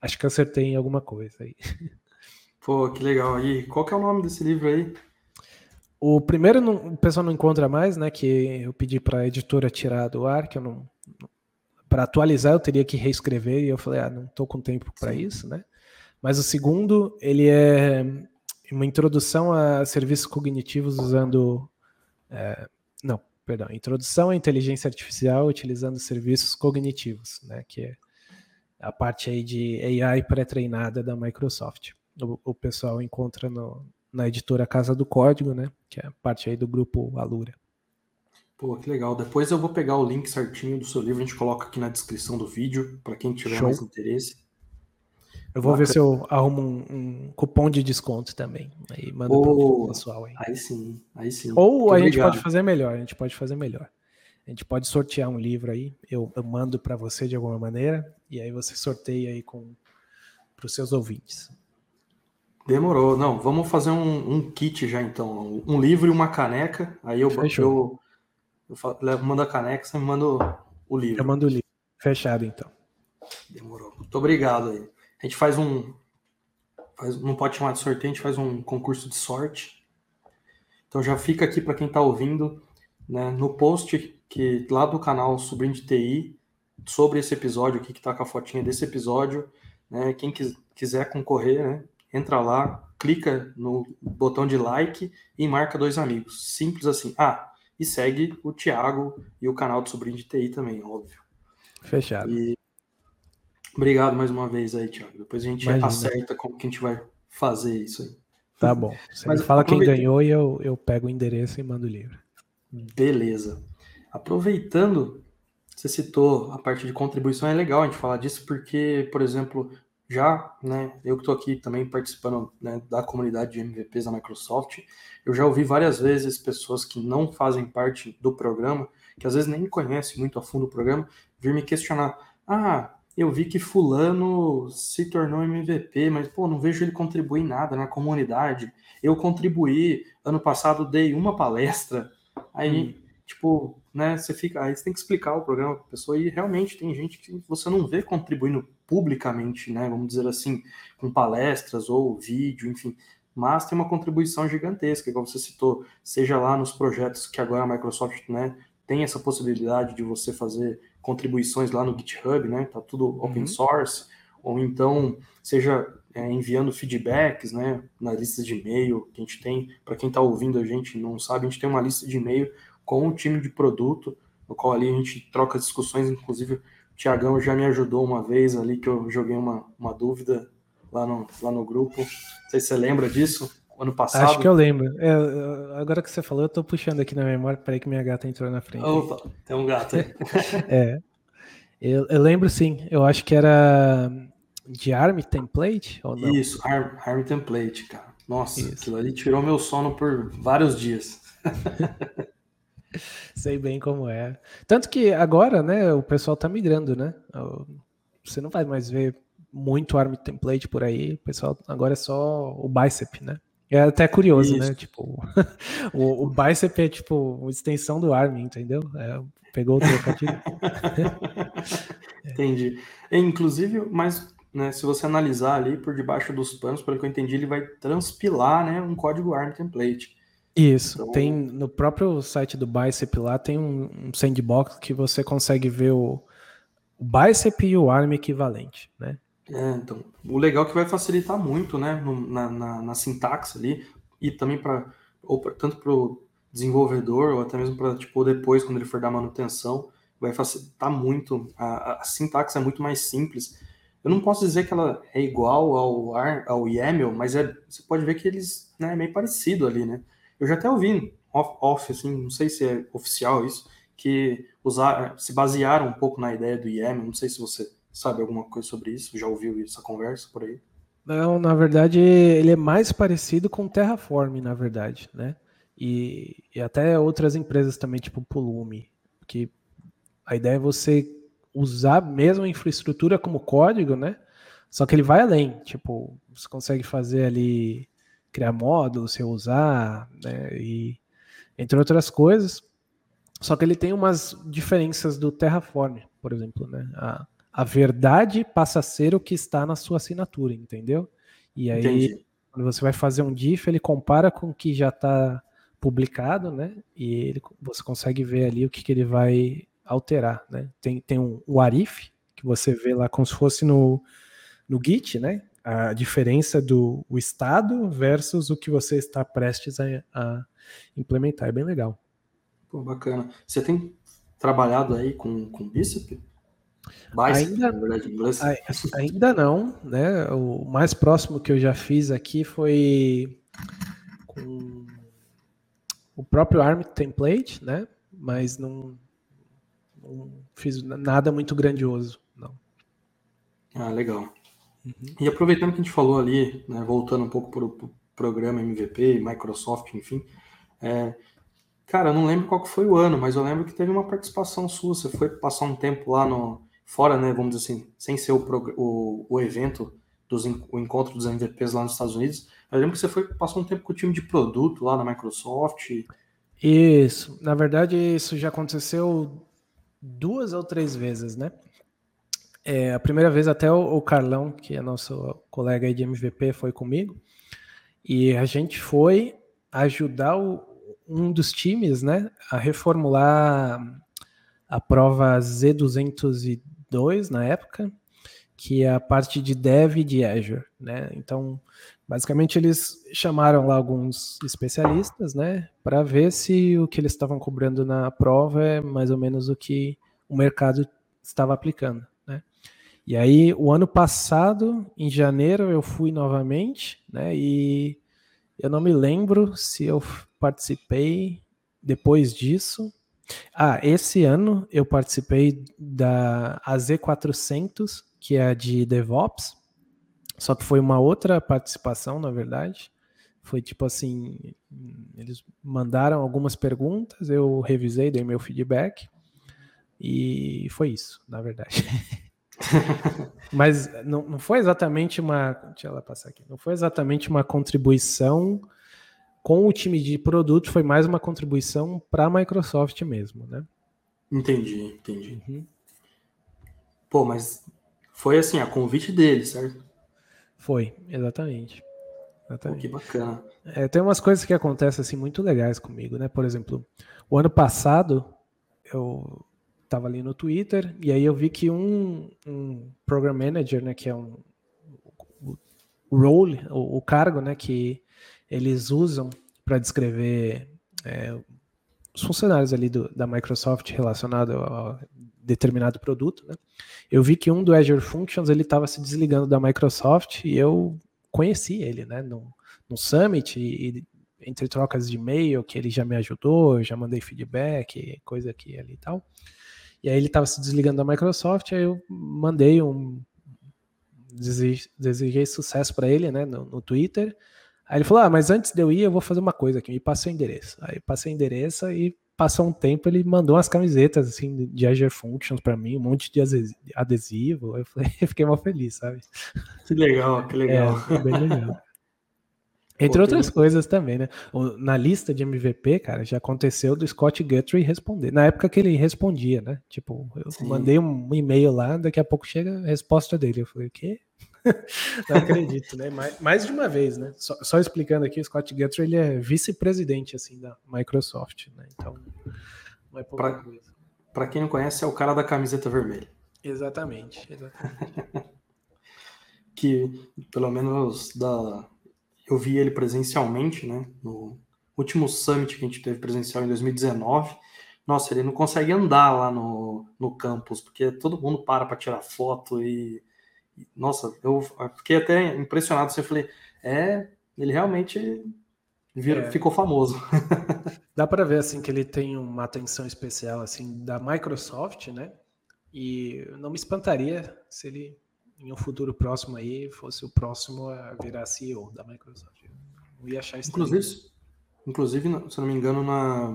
acho que acertei em alguma coisa aí. Pô, que legal. E qual que é o nome desse livro aí? O primeiro não, o pessoal não encontra mais, né? Que eu pedi para a editora tirar do ar, que eu não para atualizar eu teria que reescrever e eu falei, ah, não estou com tempo para isso, né? Mas o segundo, ele é uma introdução a serviços cognitivos usando. É, não, perdão, introdução à inteligência artificial utilizando serviços cognitivos, né? Que é a parte aí de AI pré-treinada da Microsoft. O, o pessoal encontra no, na editora Casa do Código, né? Que é parte aí do grupo Alura. Pô, que legal. Depois eu vou pegar o link certinho do seu livro, a gente coloca aqui na descrição do vídeo, para quem tiver Show. mais interesse. Eu vou ver se eu arrumo um, um, cupom de desconto também. Aí manda oh, pro pessoal aí. Aí sim, aí sim. Ou Muito a obrigado. gente pode fazer melhor, a gente pode fazer melhor. A gente pode sortear um livro aí, eu, eu mando para você de alguma maneira, e aí você sorteia aí com para os seus ouvintes. Demorou. Não, vamos fazer um, um, kit já então. Um livro e uma caneca. Aí eu, eu, eu, eu mando a caneca, você me manda o livro. Eu mando o livro. Fechado então. Demorou. Muito obrigado aí. A gente faz um. Faz, não pode chamar de sorteio, a gente faz um concurso de sorte. Então já fica aqui para quem está ouvindo, né, no post que lá do canal Sobrinho de TI, sobre esse episódio aqui, que está com a fotinha desse episódio. Né, quem quis, quiser concorrer, né, entra lá, clica no botão de like e marca dois amigos. Simples assim. Ah, e segue o Thiago e o canal do Sobrinho de TI também, óbvio. Fechado. E Obrigado mais uma vez aí, Thiago. Depois a gente Imagina. acerta como que a gente vai fazer isso aí. Tá bom. Você Mas fala quem ganhou e eu, eu pego o endereço e mando o livro. Beleza. Aproveitando, você citou a parte de contribuição, é legal a gente falar disso, porque, por exemplo, já, né, eu que estou aqui também participando né, da comunidade de MVPs da Microsoft, eu já ouvi várias vezes pessoas que não fazem parte do programa, que às vezes nem conhecem muito a fundo o programa, vir me questionar: ah, eu vi que fulano se tornou MVP, mas pô, não vejo ele contribuir nada na comunidade. Eu contribuí, ano passado dei uma palestra. Aí, hum. tipo, né, você fica, aí você tem que explicar o programa para a pessoa e realmente tem gente que você não vê contribuindo publicamente, né, vamos dizer assim, com palestras ou vídeo, enfim, mas tem uma contribuição gigantesca, como você citou, seja lá nos projetos que agora a Microsoft, né, tem essa possibilidade de você fazer contribuições lá no GitHub, né? Tá tudo open uhum. source, ou então seja é, enviando feedbacks, né? Na lista de e-mail que a gente tem. Para quem está ouvindo a gente não sabe, a gente tem uma lista de e-mail com o time de produto, no qual ali a gente troca discussões, inclusive o Tiagão já me ajudou uma vez ali que eu joguei uma, uma dúvida lá no, lá no grupo. Não sei se você lembra disso ano passado. Acho que eu lembro. É, agora que você falou, eu tô puxando aqui na memória, peraí que minha gata entrou na frente. Opa, tem um gato aí. é. Eu, eu, lembro sim, eu acho que era de ARM template ou não? Isso, ARM, ARM template, cara. Nossa, Isso. aquilo ali tirou meu sono por vários dias. Sei bem como é. Tanto que agora, né, o pessoal tá migrando, né? Você não vai mais ver muito ARM template por aí. O pessoal agora é só o bicep, né? É até curioso, né? Isso. né? Tipo, o, o, bicep é tipo uma extensão do ARM, entendeu? É, pegou o trocadilho. Entendi. Inclusive, mas né, se você analisar ali por debaixo dos panos, pelo que eu entendi, ele vai transpilar né, um código ARM template. Isso, então... tem no próprio site do Bicep lá, tem um, um sandbox que você consegue ver o, o Bicep e o ARM equivalente, né? É, então, o legal é que vai facilitar muito, né, no, na, na, na, sintaxe ali, e também para, tanto para o desenvolvedor, ou até mesmo para, tipo, depois, quando ele for dar manutenção, vai facilitar muito, a, a sintaxe é muito mais simples, eu não posso dizer que ela é igual ao, ao YAML, mas é, você pode ver que eles né, é meio parecido ali, né? Eu já até ouvi off, off assim, não sei se é oficial isso, que usar, se basearam um pouco na ideia do YAML. Não sei se você sabe alguma coisa sobre isso, já ouviu essa conversa por aí? Não, na verdade, ele é mais parecido com Terraform, na verdade, né? E, e até outras empresas também, tipo Pulume, que a ideia é você usar mesmo a infraestrutura como código, né? Só que ele vai além, tipo, você consegue fazer ali criar módulos, você usar, né? E entre outras coisas. Só que ele tem umas diferenças do Terraform, por exemplo, né? A, a verdade passa a ser o que está na sua assinatura, entendeu? E aí, Entendi. quando você vai fazer um diff, ele compara com o que já está publicado, né? E ele, você consegue ver ali o que, que ele vai alterar, né? Tem, tem um, o Arif, que você vê lá como se fosse no, no Git, né? A diferença do o estado versus o que você está prestes a, a implementar. É bem legal. Pô, bacana. Você tem trabalhado aí com, com Bicep? Bicep, ainda, verdade, ainda não, né? O mais próximo que eu já fiz aqui foi com o próprio ARM template, né? Mas não, não fiz nada muito grandioso, não. Ah, legal. Uhum. E aproveitando que a gente falou ali, né, voltando um pouco para o pro programa MVP, Microsoft, enfim, é, cara, eu não lembro qual que foi o ano, mas eu lembro que teve uma participação sua, você foi passar um tempo lá no, fora, né, vamos dizer assim, sem ser o, o, o evento, dos, o encontro dos MVPs lá nos Estados Unidos, eu lembro que você foi passar um tempo com o time de produto lá na Microsoft. Isso, na verdade isso já aconteceu duas ou três vezes, né? É, a primeira vez até o, o, Carlão, que é nosso colega aí de MVP, foi comigo. E a gente foi ajudar o, um dos times, né, a reformular a prova Z202 na época, que é a parte de dev de Azure, né? Então, basicamente eles chamaram lá alguns especialistas, né, para ver se o que eles estavam cobrando na prova é mais ou menos o que o mercado estava aplicando? E aí, o ano passado, em janeiro, eu fui novamente, né? E eu não me lembro se eu participei depois disso. Ah, esse ano eu participei da AZ400, que é a de DevOps, só que foi uma outra participação, na verdade. Foi tipo assim, eles mandaram algumas perguntas, eu revisei, dei meu feedback e foi isso, na verdade. Mas não, não foi exatamente uma, deixa ela passar aqui, não foi exatamente uma contribuição com o time de produto, foi mais uma contribuição para a Microsoft mesmo, né? Entendi, entendi. Uhum. Pô, mas foi assim, a convite dele, certo? Foi, exatamente. exatamente. Pô, que bacana. É, tem umas coisas que acontecem assim muito legais comigo, né? Por exemplo, o ano passado eu estava ali no Twitter e aí eu vi que um, um program manager, né, que é um o role, o, o cargo, né, que eles usam para descrever é, os funcionários ali do, da Microsoft relacionado a determinado produto, né? Eu vi que um do Azure Functions ele estava se desligando da Microsoft e eu conheci ele, né? No, no Summit e, e entre trocas de e-mail que ele já me ajudou, já mandei feedback, coisa aqui ali e tal. E aí ele estava se desligando da Microsoft, aí eu mandei um desejei, sucesso para ele, né, no, no, Twitter. Aí ele falou: Ah, mas antes de eu ir, eu vou fazer uma coisa aqui. Me passou o endereço. Aí passei o endereço e passou um tempo, ele mandou umas camisetas assim de Azure Functions para mim, um monte de adesivo. Eu, falei, eu fiquei mal feliz, sabe? Que legal, que legal. É, bem legal. Entre Pô, outras tem... coisas também, né? Na lista de MVP, cara, já aconteceu do Scott Guthrie responder. Na época que ele respondia, né? Tipo, eu Sim. mandei um e-mail lá, daqui a pouco chega a resposta dele. Eu falei, o quê? Não acredito, né? Mais, mais, de uma vez, né? Só, só explicando aqui, o Scott Guthrie ele é vice-presidente assim da Microsoft, né? Então, não é pouca pra, coisa. Para quem não conhece, é o cara da camiseta vermelha. Exatamente, exatamente. que pelo menos da eu vi ele presencialmente, né? No último summit que a gente teve presencial em 2019. Nossa, ele não consegue andar lá no, no campus, porque todo mundo para para tirar foto e. Nossa, eu fiquei até impressionado. Assim, eu falei, é, ele realmente vira, é. ficou famoso. Dá para ver assim que ele tem uma atenção especial assim da Microsoft, né? E não me espantaria se ele em um futuro próximo aí fosse o próximo a virar CEO da Microsoft. Eu ia achar inclusive, inclusive, se não me engano, na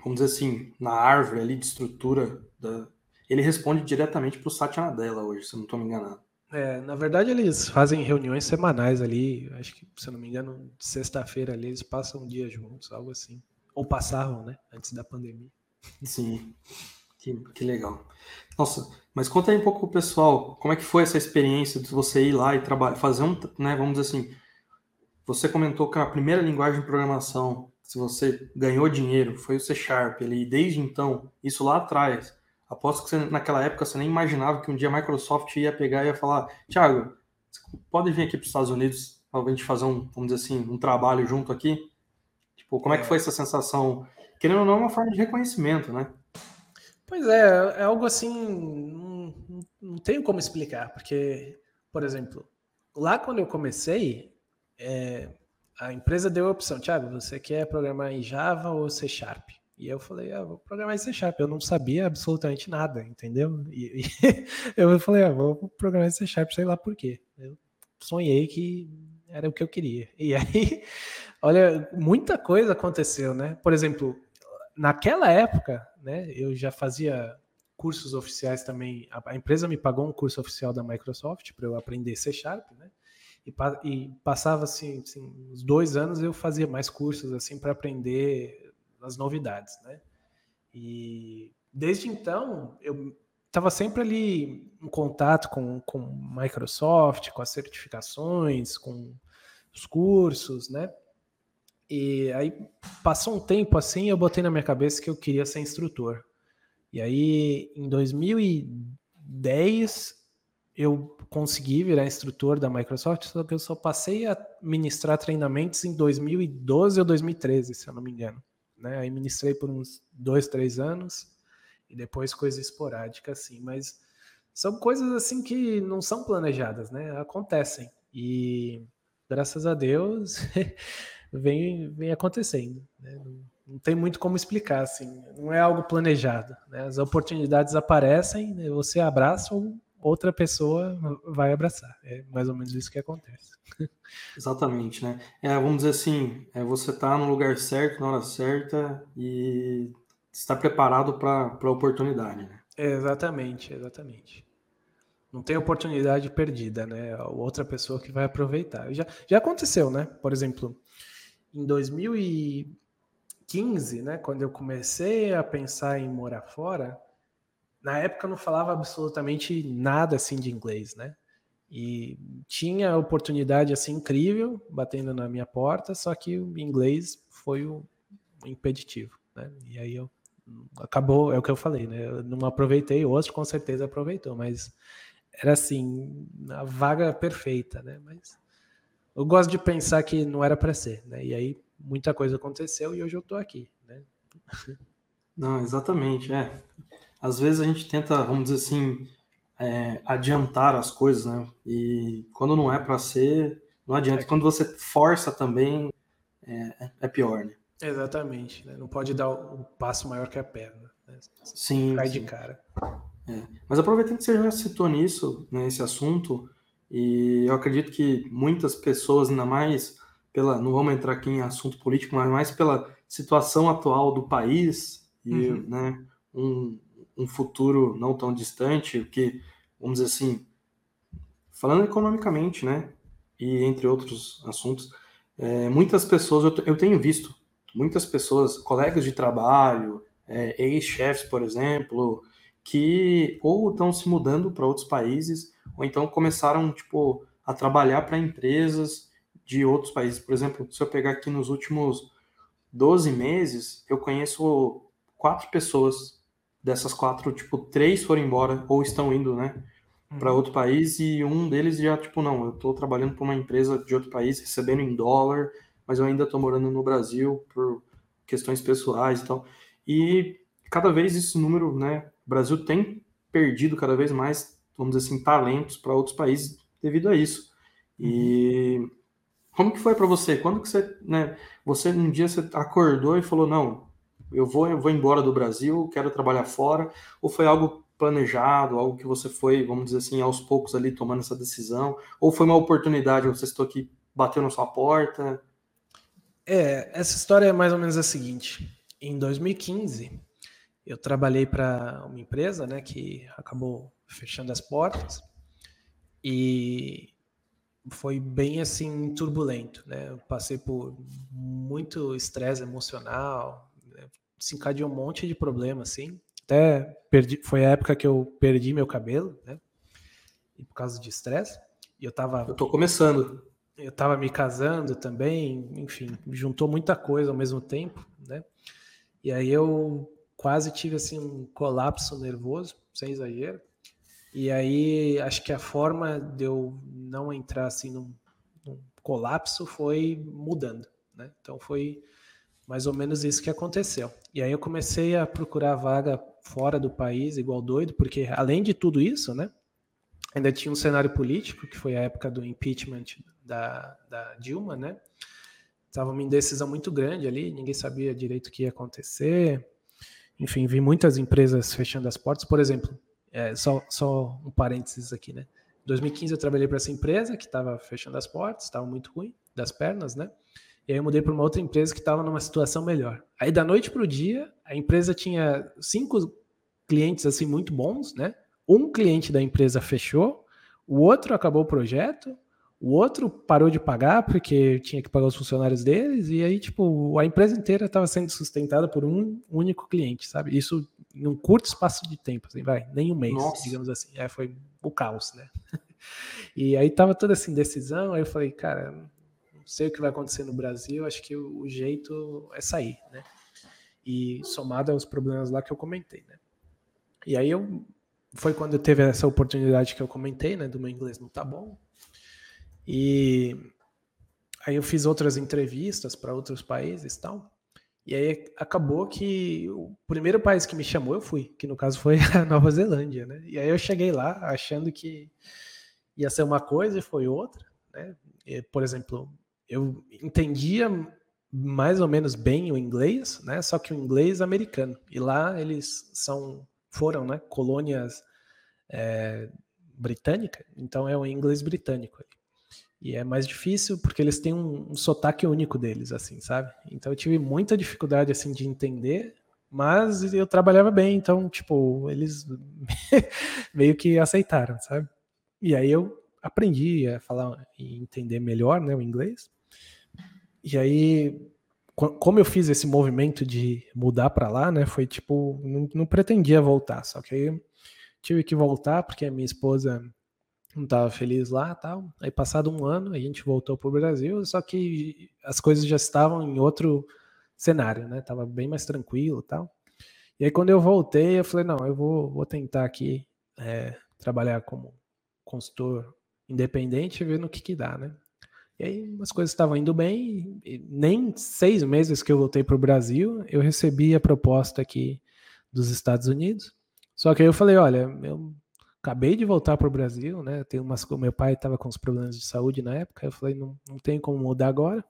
vamos dizer assim, na árvore ali de estrutura da, ele responde diretamente para o Satya Nadella hoje, se não estou me enganando. É, na verdade, eles fazem reuniões semanais ali. Acho que, se não me engano, sexta-feira ali eles passam um dia juntos, algo assim. Ou passavam, né? Antes da pandemia. Sim. Que, que legal. Nossa, mas conta aí um pouco pro pessoal, como é que foi essa experiência de você ir lá e trabalhar, fazer um, né, vamos dizer assim, você comentou que a primeira linguagem de programação, se você ganhou dinheiro, foi o C Sharp, e desde então, isso lá atrás, aposto que você, naquela época você nem imaginava que um dia a Microsoft ia pegar e ia falar, Thiago, você pode vir aqui para os Estados Unidos para a gente fazer um, vamos dizer assim, um trabalho junto aqui? Tipo, como é que é. foi essa sensação? Querendo ou não, é uma forma de reconhecimento, né? Pois é, é algo assim, não, não tenho como explicar, porque, por exemplo, lá quando eu comecei, é, a empresa deu a opção, Thiago, você quer programar em Java ou C Sharp? E eu falei, ah, vou programar em C Sharp. Eu não sabia absolutamente nada, entendeu? E, e eu falei, ah, vou programar em C Sharp, sei lá por quê. Eu sonhei que era o que eu queria. E aí, olha, muita coisa aconteceu, né? Por exemplo, naquela época, né, eu já fazia cursos oficiais também. A, empresa me pagou um curso oficial da Microsoft para eu aprender C Sharp, né? E, e passava assim, assim, uns dois anos eu fazia mais cursos assim para aprender as novidades, né? E desde então eu estava sempre ali em contato com, com Microsoft, com as certificações, com os cursos, né? E aí passou um tempo assim, eu botei na minha cabeça que eu queria ser instrutor. E aí em 2010 eu consegui virar instrutor da Microsoft, só que eu só passei a ministrar treinamentos em 2012 ou 2013, se eu não me engano. Né? Aí ministrei por uns dois, três anos e depois coisa esporádica assim, mas são coisas assim que não são planejadas, né? Acontecem. E graças a Deus vem, vem acontecendo. Né? Não, tem muito como explicar, assim, não é algo planejado. Né? As oportunidades aparecem, né? você abraça ou outra pessoa vai abraçar. É mais ou menos isso que acontece. Exatamente, né? É, vamos dizer assim, é, você está no lugar certo, na hora certa e está preparado para a oportunidade, né? exatamente, exatamente não tem oportunidade perdida, né? Outra pessoa que vai aproveitar. Já, já aconteceu, né? Por exemplo, em 2015, né, quando eu comecei a pensar em morar fora, na época eu não falava absolutamente nada assim de inglês, né? E tinha oportunidade assim incrível batendo na minha porta, só que o inglês foi o impeditivo, né? E aí eu acabou, é o que eu falei, né? Eu não aproveitei, outro com certeza aproveitou, mas era assim, a vaga perfeita, né? Mas eu gosto de pensar que não era para ser, né? E aí muita coisa aconteceu e hoje eu estou aqui, né? Não, exatamente, é. Às vezes a gente tenta, vamos dizer assim, é, adiantar as coisas, né? E quando não é para ser, não adianta. É. Quando você força também, é, é pior, né? Exatamente, né? não pode dar o passo maior que a perna. Né? Sim. Cai sim. de cara. É. Mas aproveitando que você já citou nisso, nesse né, assunto, E eu acredito que muitas pessoas, ainda mais pela, não vamos entrar aqui em assunto político, mas mais pela situação atual do país e uhum. né, um, um futuro não tão distante, que, vamos dizer assim, falando economicamente, né, e entre outros assuntos, é, muitas pessoas, eu, eu, tenho visto, muitas pessoas, colegas de trabalho, é, ex-chefes, por exemplo, que ou estão se mudando para outros países, ou então começaram, tipo, a trabalhar para empresas de outros países. Por exemplo, se eu pegar aqui nos últimos 12 meses, eu conheço quatro pessoas. Dessas quatro, tipo, três foram embora ou estão indo, né, para uhum. outro país e um deles já, tipo, não, eu estou trabalhando para uma empresa de outro país, recebendo em dólar, mas eu ainda estou morando no Brasil por questões pessoais e tal. E cada vez esse número, né, o Brasil tem perdido cada vez mais, vamos dizer assim, talentos para outros países devido a isso. E uhum. como que foi para você? Quando que você, né, você um dia você acordou e falou, não, eu vou, eu vou embora do Brasil, quero trabalhar fora, ou foi algo planejado, algo que você foi, vamos dizer assim, aos poucos ali tomando essa decisão, ou foi uma oportunidade, você estou aqui, bateu na sua porta? É, essa história é mais ou menos a seguinte. Em 2015, eu trabalhei para uma empresa, né, que acabou fechando as portas e foi bem assim turbulento, né? Eu passei por muito estresse emocional, né? se encadeou um monte de problema assim. Até perdi, foi a época que eu perdi meu cabelo, né? E por causa de estresse. E eu tava Eu tô começando. Eu tava me casando também, enfim, juntou muita coisa ao mesmo tempo, né? E aí eu quase tive assim um colapso nervoso, sem exagero. E aí acho que a forma de eu não entrar assim num, num colapso foi mudando, né? Então foi mais ou menos isso que aconteceu. E aí eu comecei a procurar vaga fora do país, igual doido, porque além de tudo isso, né? Ainda tinha um cenário político, que foi a época do impeachment da, da Dilma, né? Tava uma indecisão muito grande ali, ninguém sabia direito o que ia acontecer. Enfim, vi muitas empresas fechando as portas. Por exemplo, é, só, só um parênteses aqui, né? Em 2015 eu trabalhei para essa empresa que estava fechando as portas, estava muito ruim das pernas, né? E aí eu mudei para uma outra empresa que estava numa situação melhor. Aí da noite para o dia, a empresa tinha cinco clientes assim muito bons, né? Um cliente da empresa fechou, o outro acabou o projeto, o outro parou de pagar porque tinha que pagar os funcionários deles, e aí, tipo, a empresa inteira estava sendo sustentada por um único cliente, sabe? Isso em um curto espaço de tempo, assim, vai, nem um mês, Nossa. digamos assim. É, foi o caos, né? E aí tava toda essa indecisão, aí eu falei, cara, não sei o que vai acontecer no Brasil, acho que o, o jeito é sair, né? E somado aos problemas lá que eu comentei, né? E aí eu foi quando teve essa oportunidade que eu comentei, né, do meu inglês não tá bom, e aí eu fiz outras entrevistas para outros países e tal. E aí acabou que o primeiro país que me chamou eu fui, que no caso foi a Nova Zelândia, né? E aí eu cheguei lá achando que ia ser uma coisa e foi outra, né? E, por exemplo, eu entendia mais ou menos bem o inglês, né? Só que o inglês americano. E lá eles são foram, né? Colônias é, britânicas, então é o inglês britânico. E é mais difícil porque eles têm um, um sotaque único deles, assim, sabe? Então eu tive muita dificuldade, assim, de entender, mas eu trabalhava bem, então, tipo, eles meio que aceitaram, sabe? E aí eu aprendi a falar e entender melhor, né, o inglês. E aí, como eu fiz esse movimento de mudar para lá, né, foi tipo, não, não pretendia voltar, só que aí tive que voltar porque a minha esposa não estava feliz lá tal. Aí passado um ano, a gente voltou para o Brasil, só que as coisas já estavam em outro cenário, né? Tava bem mais tranquilo tal. E aí quando eu voltei, eu falei, não, eu vou, vou tentar aqui é, trabalhar como consultor independente e ver no que que dá, né? E aí as coisas estavam indo bem, nem seis meses que eu voltei para o Brasil, eu recebi a proposta aqui dos Estados Unidos. Só que aí eu falei, olha, eu acabei de voltar para o Brasil, né? Tem umas, meu pai estava com os problemas de saúde na época. Eu falei, não, não tem como mudar agora.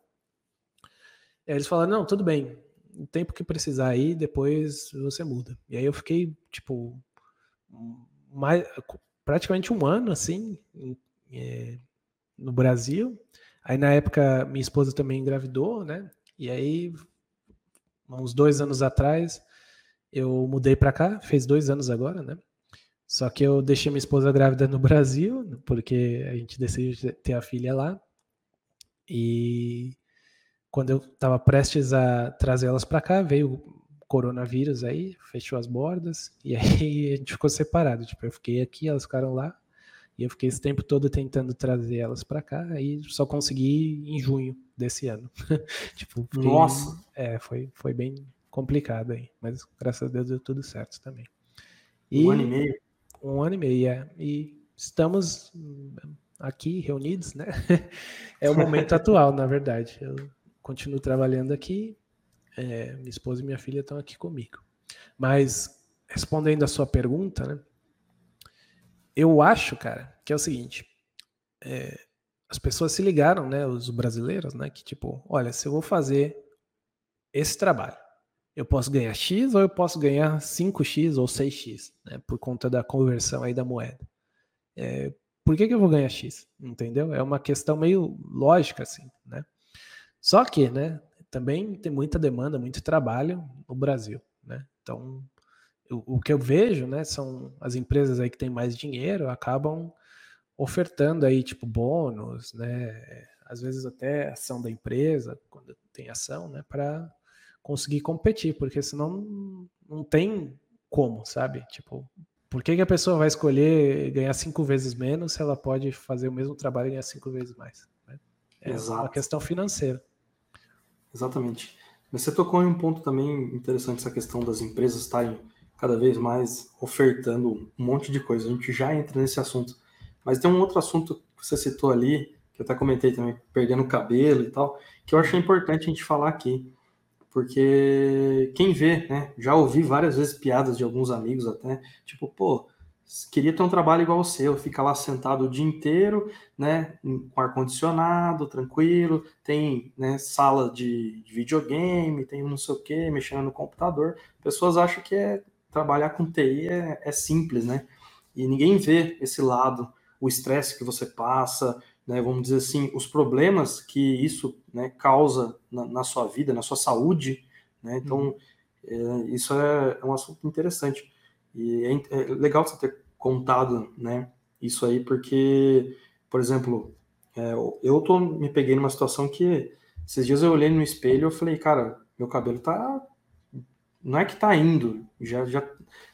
Aí eles falaram, não, tudo bem, o tempo que precisar aí, depois você muda. E aí eu fiquei, tipo, mais, praticamente um ano, assim, é, no Brasil. Aí na época minha esposa também engravidou, né? E aí, uns dois anos atrás, eu mudei para cá, fez dois anos agora, né? Só que eu deixei minha esposa grávida no Brasil, porque a gente decidiu ter a filha lá. E quando eu estava prestes a trazer elas para cá, veio o coronavírus aí, fechou as bordas, e aí a gente ficou separado. Tipo, eu fiquei aqui, elas ficaram lá, e eu fiquei esse tempo todo tentando trazer elas para cá, aí só consegui em junho desse ano. tipo, fiquei, Nossa! É, foi, foi bem complicado aí, mas graças a Deus deu tudo certo também. E, um ano e meio? Um ano e meio, é. E estamos aqui reunidos, né? É o momento atual, na verdade. Eu continuo trabalhando aqui, é, minha esposa e minha filha estão aqui comigo. Mas, respondendo a sua pergunta, né? Eu acho, cara, que é o seguinte: é, as pessoas se ligaram, né? Os brasileiros, né? Que tipo, olha, se eu vou fazer esse trabalho, eu posso ganhar X ou eu posso ganhar 5X ou 6X, né? Por conta da conversão aí da moeda. É, por que, que eu vou ganhar X? Entendeu? É uma questão meio lógica, assim, né? Só que, né, também tem muita demanda, muito trabalho no Brasil, né? Então, o, o que eu vejo, né, são as empresas aí que têm mais dinheiro acabam ofertando aí tipo bônus, né? Às vezes até ação da empresa, quando tem ação, né, para conseguir competir, porque senão não tem como, sabe? Tipo, por que, que, a pessoa vai escolher ganhar cinco vezes menos se ela pode fazer o mesmo trabalho e ganhar cinco vezes mais? Né? É Exato. uma questão financeira. Exatamente. Mas você tocou em um ponto também interessante, essa questão das empresas estarem cada vez mais ofertando um monte de coisa. A gente já entra nesse assunto. Mas tem um outro assunto que você citou ali, que eu até comentei também, perdendo o cabelo e tal, que eu achei importante a gente falar aqui. Porque quem vê, né? Já ouvi várias vezes piadas de alguns amigos até, tipo, pô, queria ter um trabalho igual o seu, fica lá sentado o dia inteiro, né, com ar condicionado, tranquilo, tem, né, sala de, videogame, tem não sei o que, mexendo no computador. Pessoas acham que é trabalhar com TI é, é simples, né? E ninguém vê esse lado, o estresse que você passa, né, vamos dizer assim, os problemas que isso né, causa na, na, sua vida, na sua saúde. Né? Então, uhum. é, isso é, é, um assunto interessante. E é, é, legal você ter contado né, isso aí, porque, por exemplo, é, eu tô, me peguei numa situação que esses dias eu olhei no espelho e falei, cara, meu cabelo tá. Não é que tá indo, já, já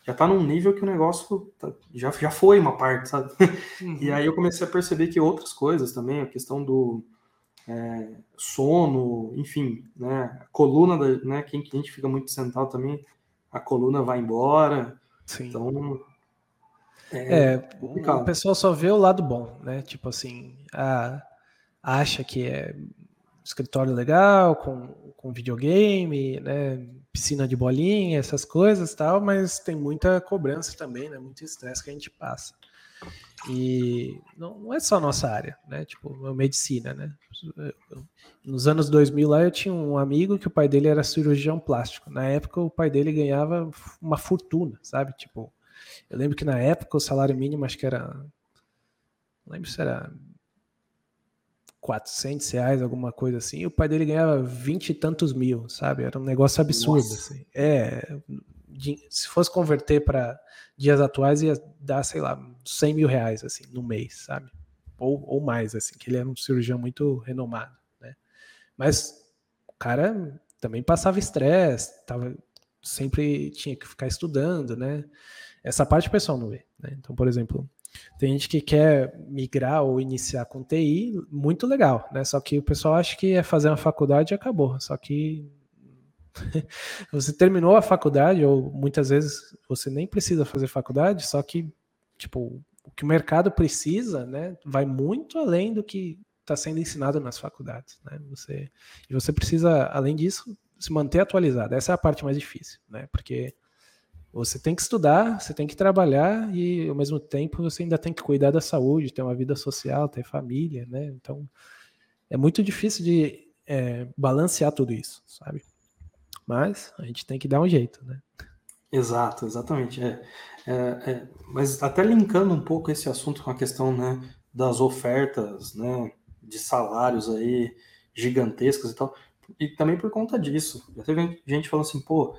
já tá num nível que o negócio tá, já, já foi uma parte, sabe? Uhum. E aí eu comecei a perceber que outras coisas também, a questão do é, sono, enfim, né? A coluna, da, né? Quem, quem fica muito sentado também, a coluna vai embora. Sim. Então. É, é o pessoal só vê o lado bom, né? Tipo assim, a, acha que é escritório legal, com, com videogame, né? Piscina de bolinha, essas coisas tal, mas tem muita cobrança também, né? Muito estresse que a gente passa. E não, não é só nossa área, né? Tipo, a medicina, né? Nos anos 2000 lá eu tinha um amigo que o pai dele era cirurgião plástico. Na época o pai dele ganhava uma fortuna, sabe? Tipo, eu lembro que na época o salário mínimo acho que era não lembro se era 400 reais, alguma coisa assim, e o pai dele ganhava 20 e tantos mil, sabe? Era um negócio absurdo. Assim. É, se fosse converter para dias atuais, ia dar, sei lá, 100 mil reais, assim, no mês, sabe? Ou, ou mais, assim, que ele era um cirurgião muito renomado, né? Mas o cara também passava estresse, tava, sempre tinha que ficar estudando, né? Essa parte o pessoal não vê, né? Então, por exemplo, tem gente que quer migrar ou iniciar com TI, muito legal, né? Só que o pessoal acha que é fazer uma faculdade e acabou. Só que você terminou a faculdade, ou muitas vezes você nem precisa fazer faculdade, só que, tipo, o que o mercado precisa, né, vai muito além do que está sendo ensinado nas faculdades, né? Você, e você precisa, além disso, se manter atualizado. Essa é a parte mais difícil, né? Porque você tem que estudar, você tem que trabalhar e ao mesmo tempo você ainda tem que cuidar da saúde, ter uma vida social, ter família, né? Então é muito difícil de é, balancear tudo isso, sabe? Mas a gente tem que dar um jeito, né? Exato, exatamente. É, é, é, mas até linkando um pouco esse assunto com a questão né, das ofertas, né, de salários aí gigantescas e tal, e também por conta disso. Já teve gente falando assim, pô,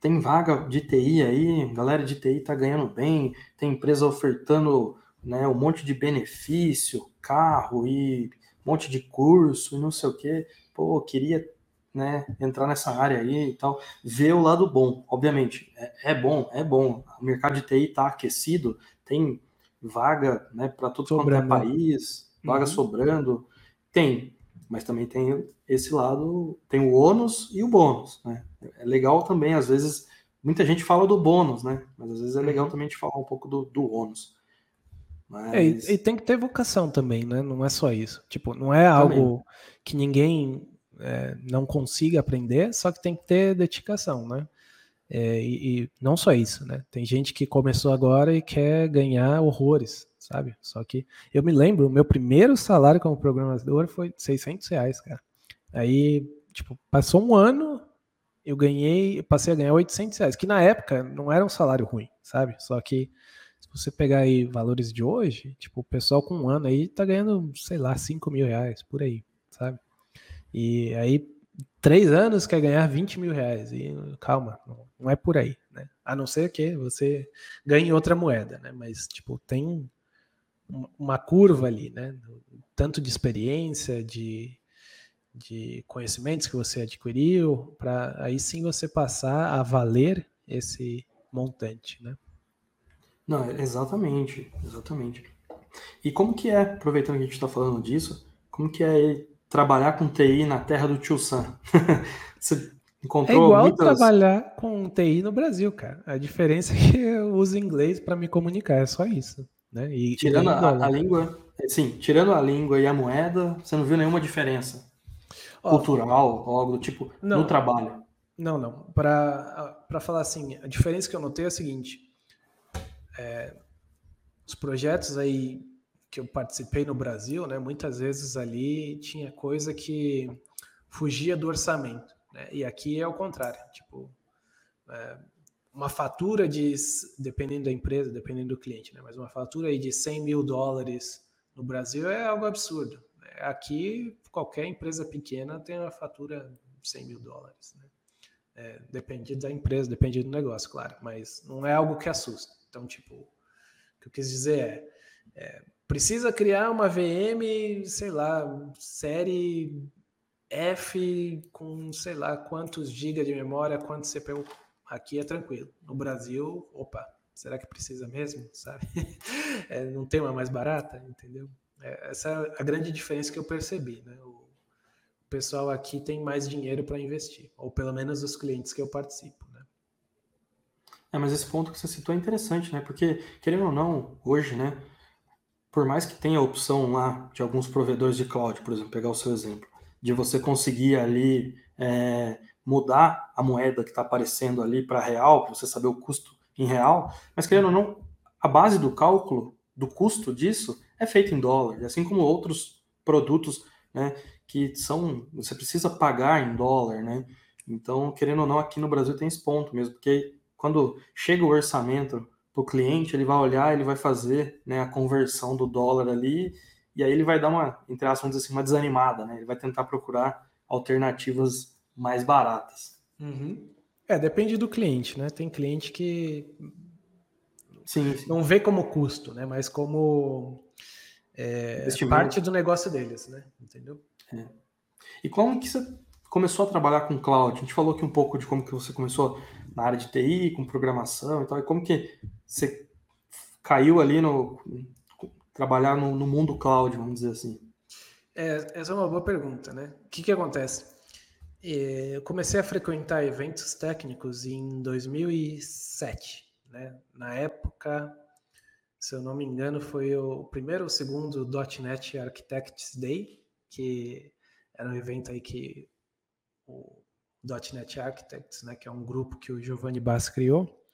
tem vaga de TI aí, galera de TI tá ganhando bem, tem empresa ofertando né, um monte de benefício, carro e um monte de curso e não sei o que. Pô, queria né, entrar nessa área aí e tal. Ver o lado bom, obviamente. É, é bom, é bom. O mercado de TI tá aquecido, tem vaga né, para todo quanto é país, vaga uhum. sobrando. Tem, mas também tem esse lado, tem o ônus e o bônus, né? É legal também, às vezes, muita gente fala do bônus, né? Mas às vezes é legal uhum. também de falar um pouco do, do ônus. Mas... É, e, e, tem que ter vocação também, né? Não é só isso. Tipo, não é também. algo que ninguém é, não consiga aprender, só que tem que ter dedicação, né? É, e, e, não só isso, né? Tem gente que começou agora e quer ganhar horrores, sabe? Só que eu me lembro, meu primeiro salário como programador foi 600 reais, cara. Aí, tipo, passou um ano, eu ganhei, passei a ganhar 800 reais, que na época não era um salário ruim, sabe? Só que se você pegar aí valores de hoje, tipo, o pessoal com um ano aí tá ganhando, sei lá, 5 mil reais, por aí, sabe? E aí três anos quer ganhar 20 mil reais. E calma, não é por aí, né? A não ser que você ganhe outra moeda, né? Mas, tipo, tem uma curva ali, né? Tanto de experiência, de, de conhecimentos que você adquiriu, para aí sim você passar a valer esse montante, né? Não, exatamente, exatamente. E como que é, aproveitando que a gente está falando disso, como que é trabalhar com TI na terra do tio Sam. Você encontrou é igual muitas... trabalhar com TI no Brasil, cara. A diferença é que eu uso inglês para me comunicar, é só isso. Né? E, tirando e a, a, língua, sim, tirando a língua e a moeda, você não viu nenhuma diferença cultural ou algo do tipo não, no trabalho? Não, não. Para falar assim, a diferença que eu notei é a seguinte: é, os projetos aí que eu participei no Brasil, né, muitas vezes ali tinha coisa que fugia do orçamento. Né? E aqui é o contrário. Tipo, é, uma fatura de, dependendo da empresa, dependendo do cliente, né? mas uma fatura aí de 100 mil dólares no Brasil é algo absurdo. Né? Aqui, qualquer empresa pequena tem uma fatura de 100 mil dólares. Né? É, depende da empresa, depende do negócio, claro, mas não é algo que assusta. Então, tipo, o que eu quis dizer é, é precisa criar uma VM, sei lá, série F com sei lá quantos gigas de memória, quantos CPU. Aqui é tranquilo. No Brasil, opa, será que precisa mesmo, sabe? É, não tem uma mais barata, entendeu? É, essa é a grande diferença que eu percebi, né? O, o pessoal aqui tem mais dinheiro para investir, ou pelo menos os clientes que eu participo, né? É, mas esse ponto que você citou é interessante, né? Porque, querendo ou não, hoje, né? por mais que tenha a opção lá de alguns provedores de cloud, por exemplo, pegar o seu exemplo, de você conseguir ali é, mudar a moeda que está aparecendo ali para real, para você saber o custo em real, mas querendo ou não, a base do cálculo do custo disso é feita em dólar, assim como outros produtos, né, que são, você precisa pagar em dólar, né? Então, querendo ou não, aqui no Brasil tem esse ponto mesmo, porque quando chega o orçamento o cliente, ele vai olhar, ele vai fazer né, a conversão do dólar ali, e aí ele vai dar uma, entre aspas, assim, uma desanimada, né? Ele vai tentar procurar alternativas mais baratas. Uhum. É, depende do cliente, né? Tem cliente que sim, sim. não vê como custo, né? Mas como é, parte do negócio deles, né? Entendeu? É. E como que você começou a trabalhar com cloud? A gente falou aqui um pouco de como que você começou na área de TI, com programação e tal, e como que você caiu ali no trabalhar no, no mundo cloud, vamos dizer assim? É, essa é uma boa pergunta, né? O que, que acontece? É, eu comecei a frequentar eventos técnicos em 2007, né? Na época, se eu não me engano, foi o primeiro ou segundo .NET Architects Day, que era um evento aí que o .NET Architects, né, que é um grupo que o Giovanni Bass criou,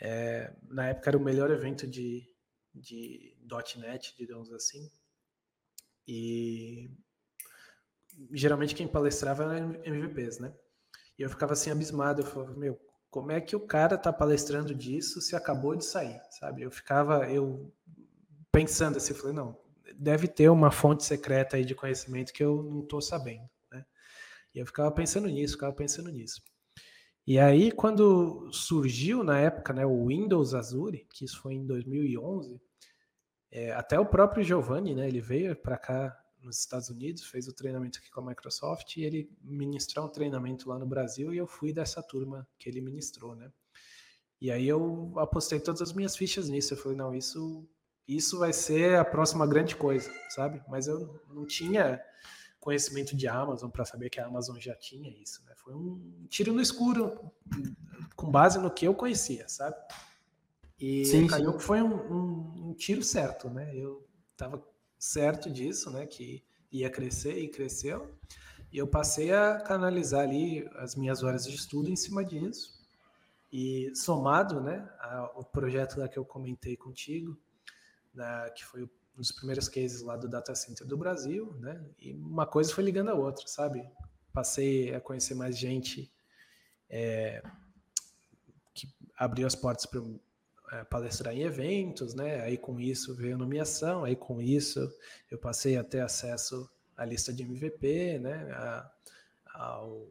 é, na época era o melhor evento de, de .NET, digamos assim. E geralmente quem palestrava era MVPs, né? E eu ficava assim abismado, eu falava, meu, como é que o cara tá palestrando disso se acabou de sair, sabe? Eu ficava eu pensando assim, falei, não, deve ter uma fonte secreta aí de conhecimento que eu não estou sabendo. Né? E eu ficava pensando nisso, ficava pensando nisso. E aí, quando surgiu na época né, o Windows Azure, que isso foi em 2011, é, até o próprio Giovanni, né, ele veio para cá nos Estados Unidos, fez o treinamento aqui com a Microsoft e ele ministrou um treinamento lá no Brasil e eu fui dessa turma que ele ministrou, né? E aí eu apostei todas as minhas fichas nisso. Eu falei, não, isso, isso vai ser a próxima grande coisa, sabe? Mas eu não tinha conhecimento de Amazon para saber que a Amazon já tinha isso, né? Foi um tiro no escuro com base no que eu conhecia, sabe? E sim, caiu sim. foi um, um, um, tiro certo, né? Eu estava certo disso, né? Que ia crescer e cresceu. E eu passei a canalizar ali as minhas horas de estudo em cima disso. E somado, né, ao projeto lá que eu comentei contigo, da, que foi um dos primeiros cases lá do data center do Brasil, né? E uma coisa foi ligando a outra, sabe? Passei a conhecer mais gente é, que abriu as portas para palestrar em eventos, né? Aí com isso veio nomeação, aí com isso eu passei a ter acesso à lista de MVP, né? A, ao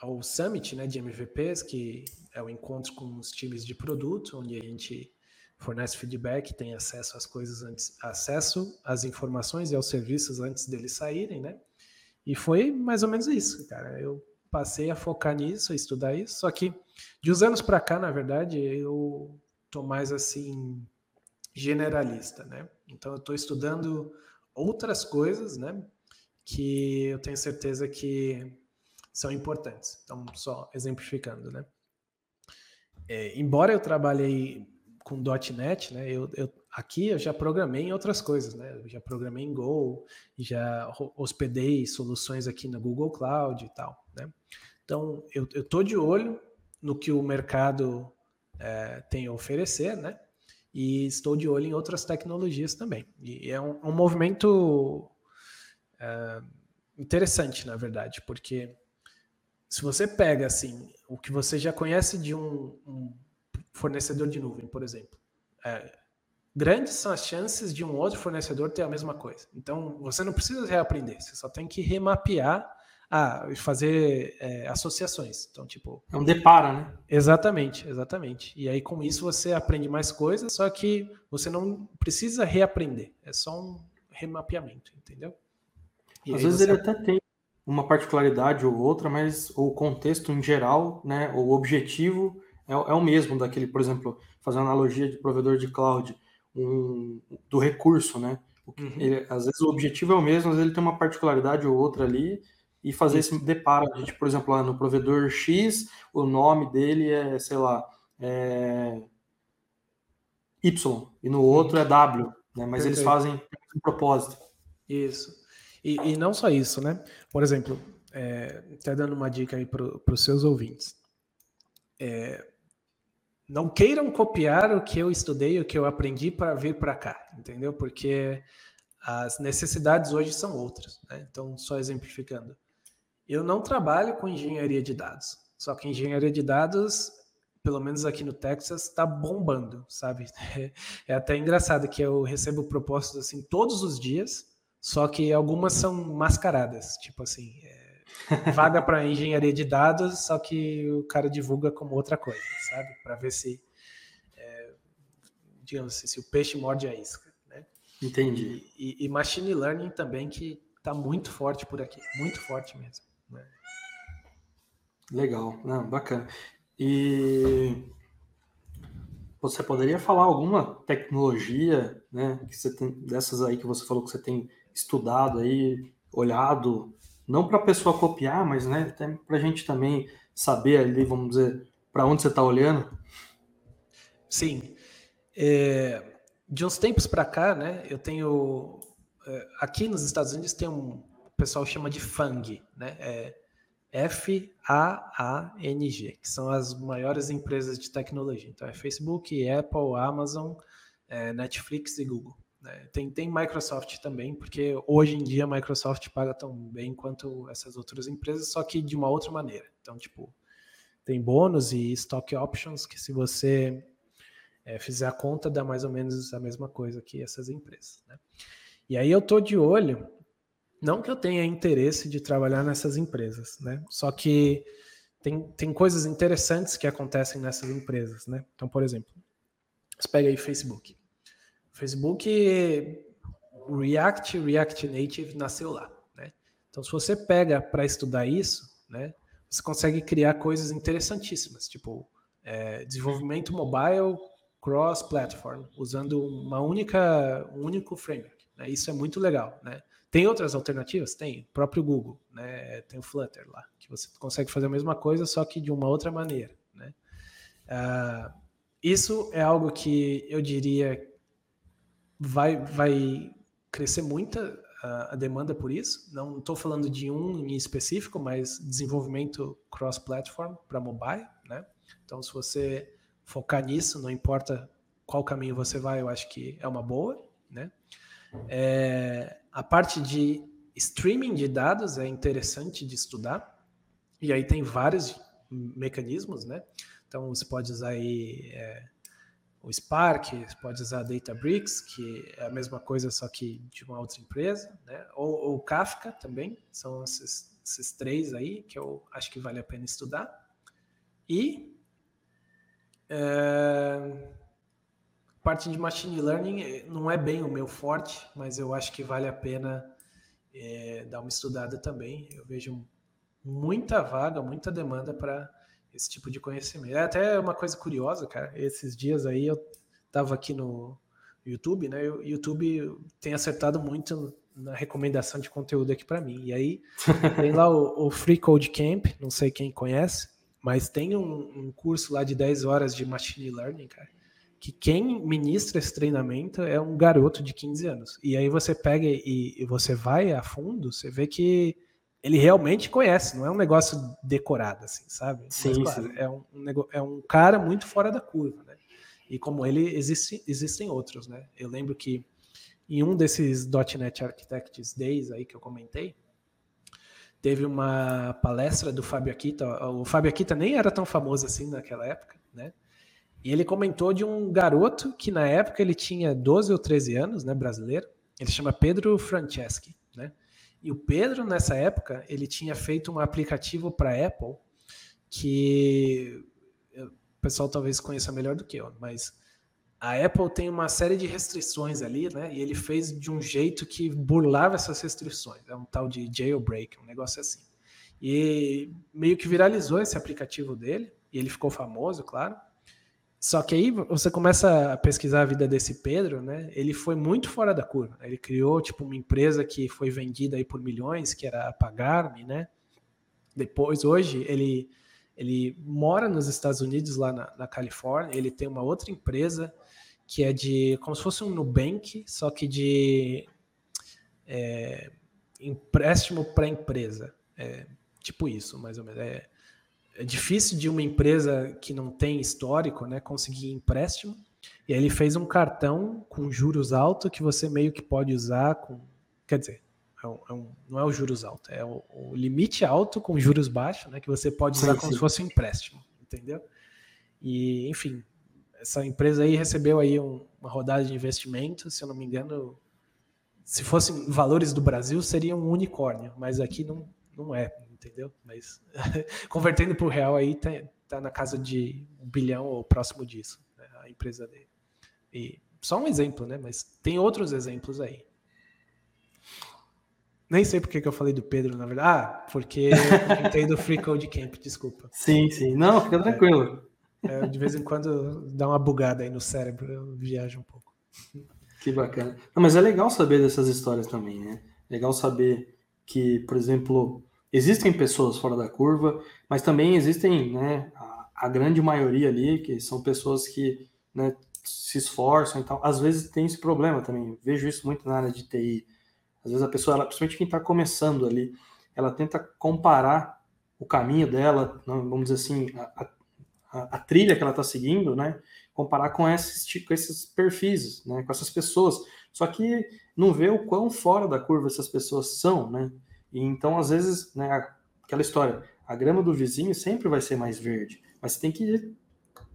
ao Summit né, de MVPs, que é o encontro com os times de produto, onde a gente fornece feedback, tem acesso às coisas antes, acesso às informações e aos serviços antes deles saírem, né? E foi mais ou menos isso, cara. Eu passei a focar nisso, a estudar isso, só que de uns anos para cá, na verdade, eu tô mais assim generalista, né? Então eu estou estudando outras coisas, né? Que eu tenho certeza que são importantes. Então, só exemplificando, né? É, embora eu trabalhei com .NET, né? Eu, eu, aqui eu já programei em outras coisas, né? Eu já programei em Go, já hospedei soluções aqui na Google Cloud e tal, né? Então, eu, tô de olho no que o mercado é, tem a oferecer, né? E estou de olho em outras tecnologias também. E é um, um movimento é, interessante, na verdade, porque se você pega assim o que você já conhece de um, um fornecedor de nuvem, por exemplo, é, grandes são as chances de um outro fornecedor ter a mesma coisa. Então você não precisa reaprender, você só tem que remapear ah, fazer é, associações. Então, tipo. É um depara, né? Exatamente, exatamente. E aí, com isso, você aprende mais coisas, só que você não precisa reaprender. É só um remapeamento, entendeu? E Às vezes você... ele até tem uma particularidade ou outra, mas o contexto em geral, né, o objetivo é, é o mesmo daquele, por exemplo, fazer uma analogia de provedor de cloud, um, do recurso, né? Uhum. Ele, às vezes o objetivo é o mesmo, vezes ele tem uma particularidade ou outra ali, e fazer Isso. esse deparo, a gente, por exemplo, lá no provedor X, o nome dele é, sei lá, é Y, e no outro é W, né? mas Perfeito. eles fazem um propósito. Isso. E, e não só isso, né? Por exemplo, é, até dando uma dica aí para os seus ouvintes. É, não queiram copiar o que eu estudei, o que eu aprendi para vir para cá, entendeu? Porque as necessidades hoje são outras. Né? Então, só exemplificando. Eu não trabalho com engenharia de dados, só que engenharia de dados, pelo menos aqui no Texas, está bombando, sabe? É até engraçado que eu recebo propostas assim todos os dias só que algumas são mascaradas, tipo assim, é, vaga para engenharia de dados, só que o cara divulga como outra coisa, sabe? Para ver se, é, digamos assim, se o peixe morde a isca, né? Entendi. E, e, e machine learning também que está muito forte por aqui, muito forte mesmo. Né? Legal, Não, bacana. E você poderia falar alguma tecnologia, né, que você tem, dessas aí que você falou que você tem estudado aí, olhado, não para a pessoa copiar, mas né, até para a gente também saber ali, vamos dizer, para onde você está olhando? Sim. É, de uns tempos para cá, né, eu tenho. É, aqui nos Estados Unidos tem um. Pessoal chama de FANG, né? É F-A-A-N-G, que são as maiores empresas de tecnologia. Então é Facebook, Apple, Amazon, é, Netflix e Google. Né? Tem, tem Microsoft também, porque hoje em dia a Microsoft paga tão bem quanto essas outras empresas, só que de uma outra maneira. Então, tipo, tem bônus e stock options que se você é, fizer a conta, dá mais ou menos a mesma coisa que essas empresas. Né? E aí eu tô de olho, não que eu tenha interesse de trabalhar nessas empresas, né? Só que tem, tem coisas interessantes que acontecem nessas empresas, né? Então, por exemplo, você pega aí Facebook. Facebook, React, React Native nasceu lá, né? Então, se você pega para estudar isso, né? Você consegue criar coisas interessantíssimas, tipo é, desenvolvimento mobile cross-platform, usando uma única, um único framework. Né? Isso é muito legal, né? Tem outras alternativas? Tem. O próprio Google, né? Tem o Flutter lá, que você consegue fazer a mesma coisa, só que de uma outra maneira, né? Uh, isso é algo que eu diria vai, vai crescer muita a, a demanda por isso. Não estou falando de um em específico, mas desenvolvimento cross-platform para mobile, né? Então, se você focar nisso, não importa qual caminho você vai, eu acho que é uma boa, né? É, a parte de streaming de dados é interessante de estudar, e aí tem vários mecanismos, né? Então você pode usar aí é, o Spark, você pode usar Databricks, que é a mesma coisa, só que de uma outra empresa, né? Ou, o Kafka também, são esses, esses três aí que eu acho que vale a pena estudar. E é, parte de machine learning eh, não é bem o meu forte, mas eu acho que vale a pena é, dar uma estudada também. Eu vejo muita vaga, muita demanda para esse tipo de conhecimento. É até uma coisa curiosa, cara. Esses dias aí eu estava aqui no YouTube, né? O YouTube tem acertado muito na recomendação de conteúdo aqui para mim. E aí tem lá o, o, Free Code Camp, não sei quem conhece, mas tem um, um curso lá de 10 horas de machine learning, cara que quem ministra esse treinamento é um garoto de 15 anos. E aí você pega e, e você vai a fundo, você vê que ele realmente conhece, não é um negócio decorado, assim, sabe? Sim, Mas, claro, sim. É, um, é um cara muito fora da curva, né? E como ele, existe, existem outros, né? Eu lembro que em um desses .NET Architects Days aí que eu comentei, teve uma palestra do Fábio Akita. O Fábio Akita nem era tão famoso assim naquela época, né? E ele comentou de um garoto que na época ele tinha 12 ou 13 anos, né, brasileiro. Ele chama Pedro Franceschi, né? E o Pedro nessa época, ele tinha feito um aplicativo para Apple que o pessoal talvez conheça melhor do que eu, mas a Apple tem uma série de restrições ali, né? E ele fez de um jeito que burlava essas restrições. É um tal de jailbreak, um negócio assim. E meio que viralizou esse aplicativo dele, e ele ficou famoso, claro. Só que aí você começa a pesquisar a vida desse Pedro, né? Ele foi muito fora da curva. Ele criou tipo uma empresa que foi vendida aí por milhões, que era a Pagar-me, né? Depois, hoje, ele, ele mora nos Estados Unidos, lá na, na, Califórnia. Ele tem uma outra empresa que é de como se fosse um Nubank, só que de é, empréstimo para empresa. É, tipo isso, mais ou menos. É, é difícil de uma empresa que não tem histórico, né, conseguir empréstimo. E aí ele fez um cartão com juros altos que você meio que pode usar com, quer dizer, é um, é um, não é o juros alto, é o, o, limite alto com juros baixos, né, que você pode usar sim, como sim. se fosse um empréstimo, entendeu? E enfim, essa empresa aí recebeu aí um, uma rodada de investimento, se eu não me engano, se fossem valores do Brasil seria um unicórnio, mas aqui não, não é entendeu? Mas convertendo para o real aí tá, tá, na casa de um bilhão ou próximo disso, né, a empresa dele. E só um exemplo, né? Mas tem outros exemplos aí. Nem sei porque que eu falei do Pedro, na verdade. Ah, porque eu comentei do Free Code Camp, desculpa. Sim, sim. Não, fica tranquilo. É, é, de vez em quando dá uma bugada aí no cérebro, eu viajo um pouco. Que bacana. Não, mas é legal saber dessas histórias também, né? Legal saber que, por exemplo, existem pessoas fora da curva, mas também existem né, a, a grande maioria ali, que são pessoas que né, se esforçam e tal. Às vezes tem esse problema também. Vejo isso muito na área de TI. Às vezes a pessoa, ela, principalmente quem está começando ali, ela tenta comparar o caminho dela, vamos dizer assim, a, a, a trilha que ela está seguindo, né? Comparar com esses, com esses perfis, né? Com essas pessoas. Só que não vê o quão fora da curva essas pessoas são, né? E então, às vezes, né, aquela história, a grama do vizinho sempre vai ser mais verde, mas você tem que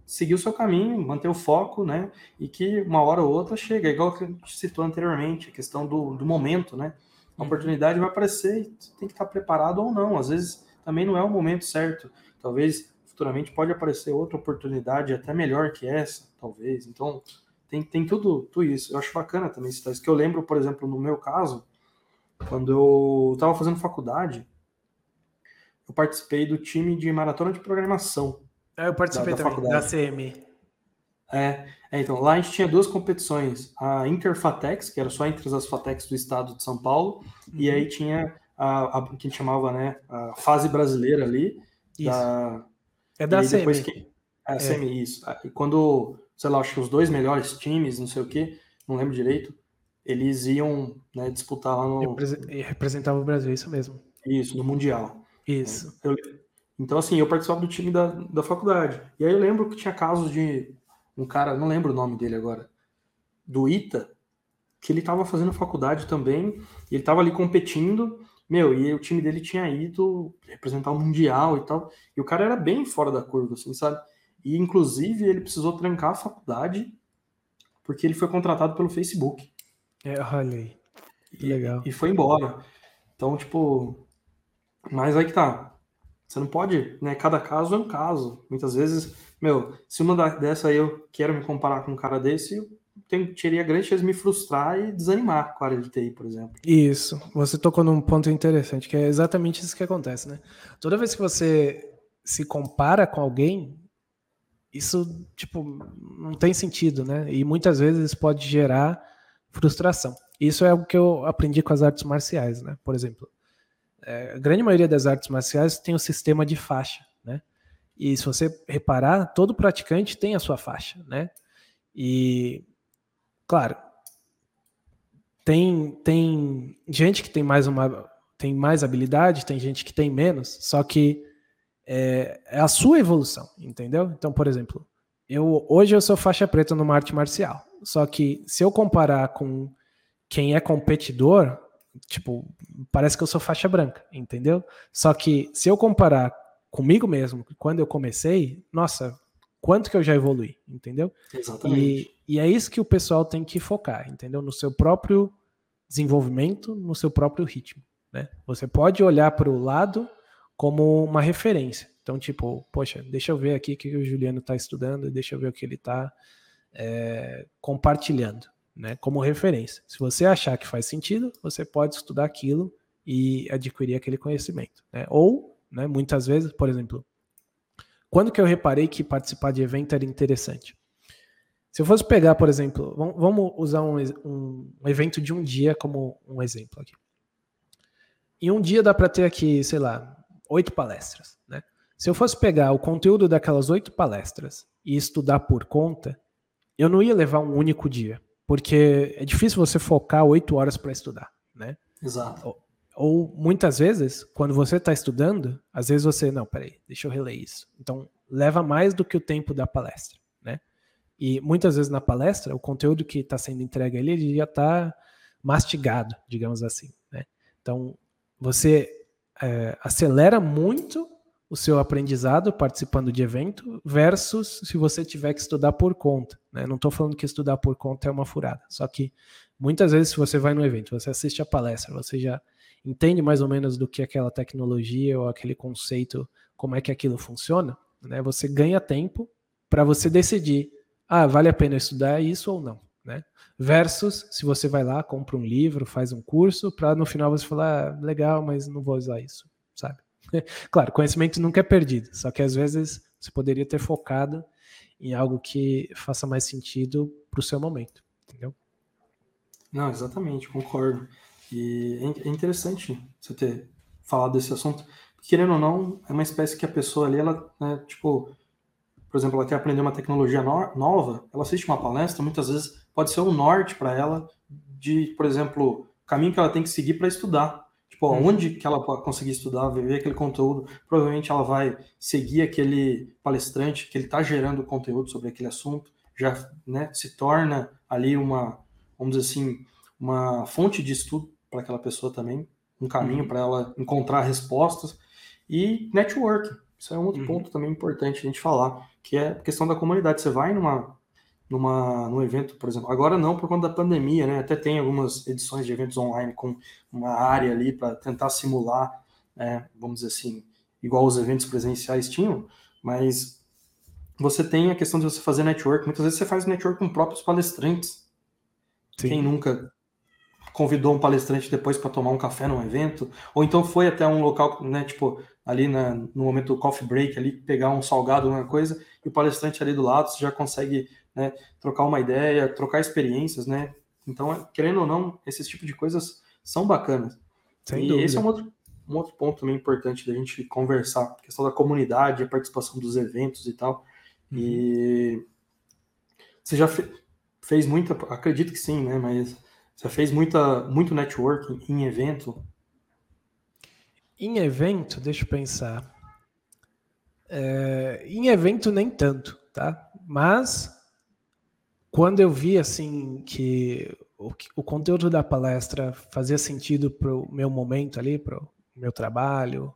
seguir o seu caminho, manter o foco, né? E que uma hora ou outra chega, igual que a gente citou anteriormente, a questão do, do momento, né? A uhum. oportunidade vai aparecer e tem que estar preparado ou não. Às vezes também não é o momento certo. Talvez futuramente pode aparecer outra oportunidade até melhor que essa, talvez. Então, tem, tem tudo, tudo isso. Eu acho bacana também citar isso. Que eu lembro, por exemplo, no meu caso, quando eu estava fazendo faculdade, eu participei do time de maratona de programação. É, eu participei da, da também, faculdade. da CM. É, é, então, lá a gente tinha duas competições, a Interfatex, que era só entre as Fatex do estado de São Paulo, uhum. e aí tinha a, a, que a gente chamava, né, a fase brasileira ali. Isso. Da, é da CM. Que, é, a CM, é. isso. E quando, sei lá, acho que os dois melhores times, não sei o que, não lembro direito, eles iam né, disputar lá no... Representava o Brasil, isso mesmo. Isso, no Mundial. Isso. Eu, então, assim, eu participava do time da, da faculdade. E aí eu lembro que tinha casos de um cara, não lembro o nome dele agora, do ITA, que ele estava fazendo faculdade também, e ele estava ali competindo, meu, e o time dele tinha ido representar o Mundial e tal, e o cara era bem fora da curva, assim, sabe? E, inclusive, ele precisou trancar a faculdade porque ele foi contratado pelo Facebook. É, olha aí. Que legal. E, e foi embora. Então, tipo, mas aí que tá. Você não pode, né? Cada caso é um caso. Muitas vezes, meu, se uma dessa aí eu quero me comparar com um cara desse, eu tenho, teria grande chance de me frustrar e desanimar com a área de TI, por exemplo. Isso. Você tocou num ponto interessante, que é exatamente isso que acontece, né? Toda vez que você se compara com alguém, isso, tipo, não tem sentido, né? E muitas vezes pode gerar frustração. Isso é o que eu aprendi com as artes marciais, né? Por exemplo, é, a grande maioria das artes marciais tem o um sistema de faixa, né? E se você reparar, todo praticante tem a sua faixa, né? E, claro, tem, tem gente que tem mais uma tem mais habilidade, tem gente que tem menos, só que é, é a sua evolução, entendeu? Então, por exemplo, eu hoje eu sou faixa preta numa arte marcial, só que se eu comparar com quem é competidor, tipo, parece que eu sou faixa branca, entendeu? Só que se eu comparar comigo mesmo, quando eu comecei, nossa, quanto que eu já evolui, entendeu? Exatamente. E, e é isso que o pessoal tem que focar, entendeu? No seu próprio desenvolvimento, no seu próprio ritmo, né? Você pode olhar para o lado como uma referência. Então, tipo, poxa, deixa eu ver aqui o que o Juliano está estudando, deixa eu ver o que ele está é, compartilhando né, como referência. Se você achar que faz sentido, você pode estudar aquilo e adquirir aquele conhecimento. Né? Ou, né, muitas vezes, por exemplo, quando que eu reparei que participar de evento era interessante? Se eu fosse pegar, por exemplo, vamos usar um, um, evento de um dia como um exemplo aqui. Em um dia dá para ter aqui, sei lá, oito palestras. Né? Se eu fosse pegar o conteúdo daquelas oito palestras e estudar por conta, eu não ia levar um único dia porque é difícil você focar oito horas para estudar, né? Exato. Ou, ou, muitas vezes, quando você está estudando, às vezes você, não, peraí, deixa eu reler isso. Então, leva mais do que o tempo da palestra, né? E muitas vezes na palestra, o conteúdo que está sendo entregue ali, ele já está mastigado, digamos assim, né? Então, você é, acelera muito o seu aprendizado participando de evento versus se você tiver que estudar por conta. Né? Não estou falando que estudar por conta é uma furada, só que muitas vezes se você vai no evento, você assiste a palestra, você já entende mais ou menos do que aquela tecnologia ou aquele conceito, como é que aquilo funciona, né? Você ganha tempo para você decidir, ah, vale a pena estudar isso ou não, né? Versus se você vai lá, compra um livro, faz um curso, para no final você falar, ah, legal, mas não vou usar isso, sabe? claro, conhecimento nunca é perdido, só que às vezes você poderia ter focado em algo que faça mais sentido para o seu momento, entendeu? Não, exatamente, concordo. E é, é interessante você ter falado desse assunto, querendo ou não, é uma espécie que a pessoa ali, ela, né, tipo, por exemplo, ela quer aprender uma tecnologia no nova, ela assiste uma palestra, muitas vezes pode ser um norte para ela de, por exemplo, caminho que ela tem que seguir para estudar. Tipo, uhum. onde que ela pode conseguir estudar, ver aquele conteúdo, provavelmente ela vai seguir aquele palestrante que ele está gerando conteúdo sobre aquele assunto, já né, se torna ali uma, vamos dizer assim, uma fonte de estudo para aquela pessoa também, um caminho uhum. para ela encontrar respostas e network. Isso é um outro uhum. ponto também importante a gente falar, que é a questão da comunidade. Você vai numa, numa, num evento, por exemplo, agora não por conta da pandemia, né? Até tem algumas edições de eventos online com uma área ali para tentar simular, é, vamos dizer assim, igual os eventos presenciais tinham, mas você tem a questão de você fazer network. Muitas vezes você faz network com próprios palestrantes. Sim. Quem nunca convidou um palestrante depois para tomar um café num evento, ou então foi até um local, né, tipo, ali na, no momento do coffee break, ali, pegar um salgado, uma coisa, e o palestrante ali do lado, você já consegue né, trocar uma ideia, trocar experiências, né? Então, querendo ou não, esses tipos de coisas são bacanas. Sem e dúvida. esse é um outro, um outro ponto também importante da gente conversar, a questão da comunidade, a participação dos eventos e tal. Uhum. E você já fe fez muita, acredito que sim, né? Mas você fez muita, muito networking em evento? Em evento, deixa eu pensar. É, em evento nem tanto, tá? Mas quando eu vi assim que o, o conteúdo da palestra fazia sentido para o meu momento ali, para o meu trabalho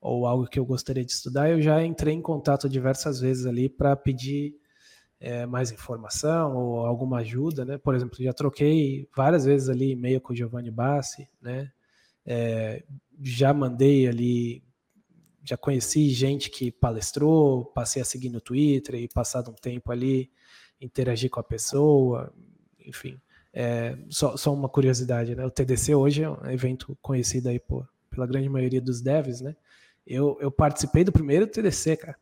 ou algo que eu gostaria de estudar, eu já entrei em contato diversas vezes ali para pedir é, mais informação ou alguma ajuda, né? Por exemplo, já troquei várias vezes ali e-mail com o Giovanni Bassi, né? É, já mandei ali, já conheci gente que palestrou, passei a seguir no Twitter e passado um tempo ali interagir com a pessoa, enfim. É, só, só uma curiosidade, né? O TDC hoje é um evento conhecido aí por, pela grande maioria dos devs, né? Eu, eu participei do primeiro TDC, cara.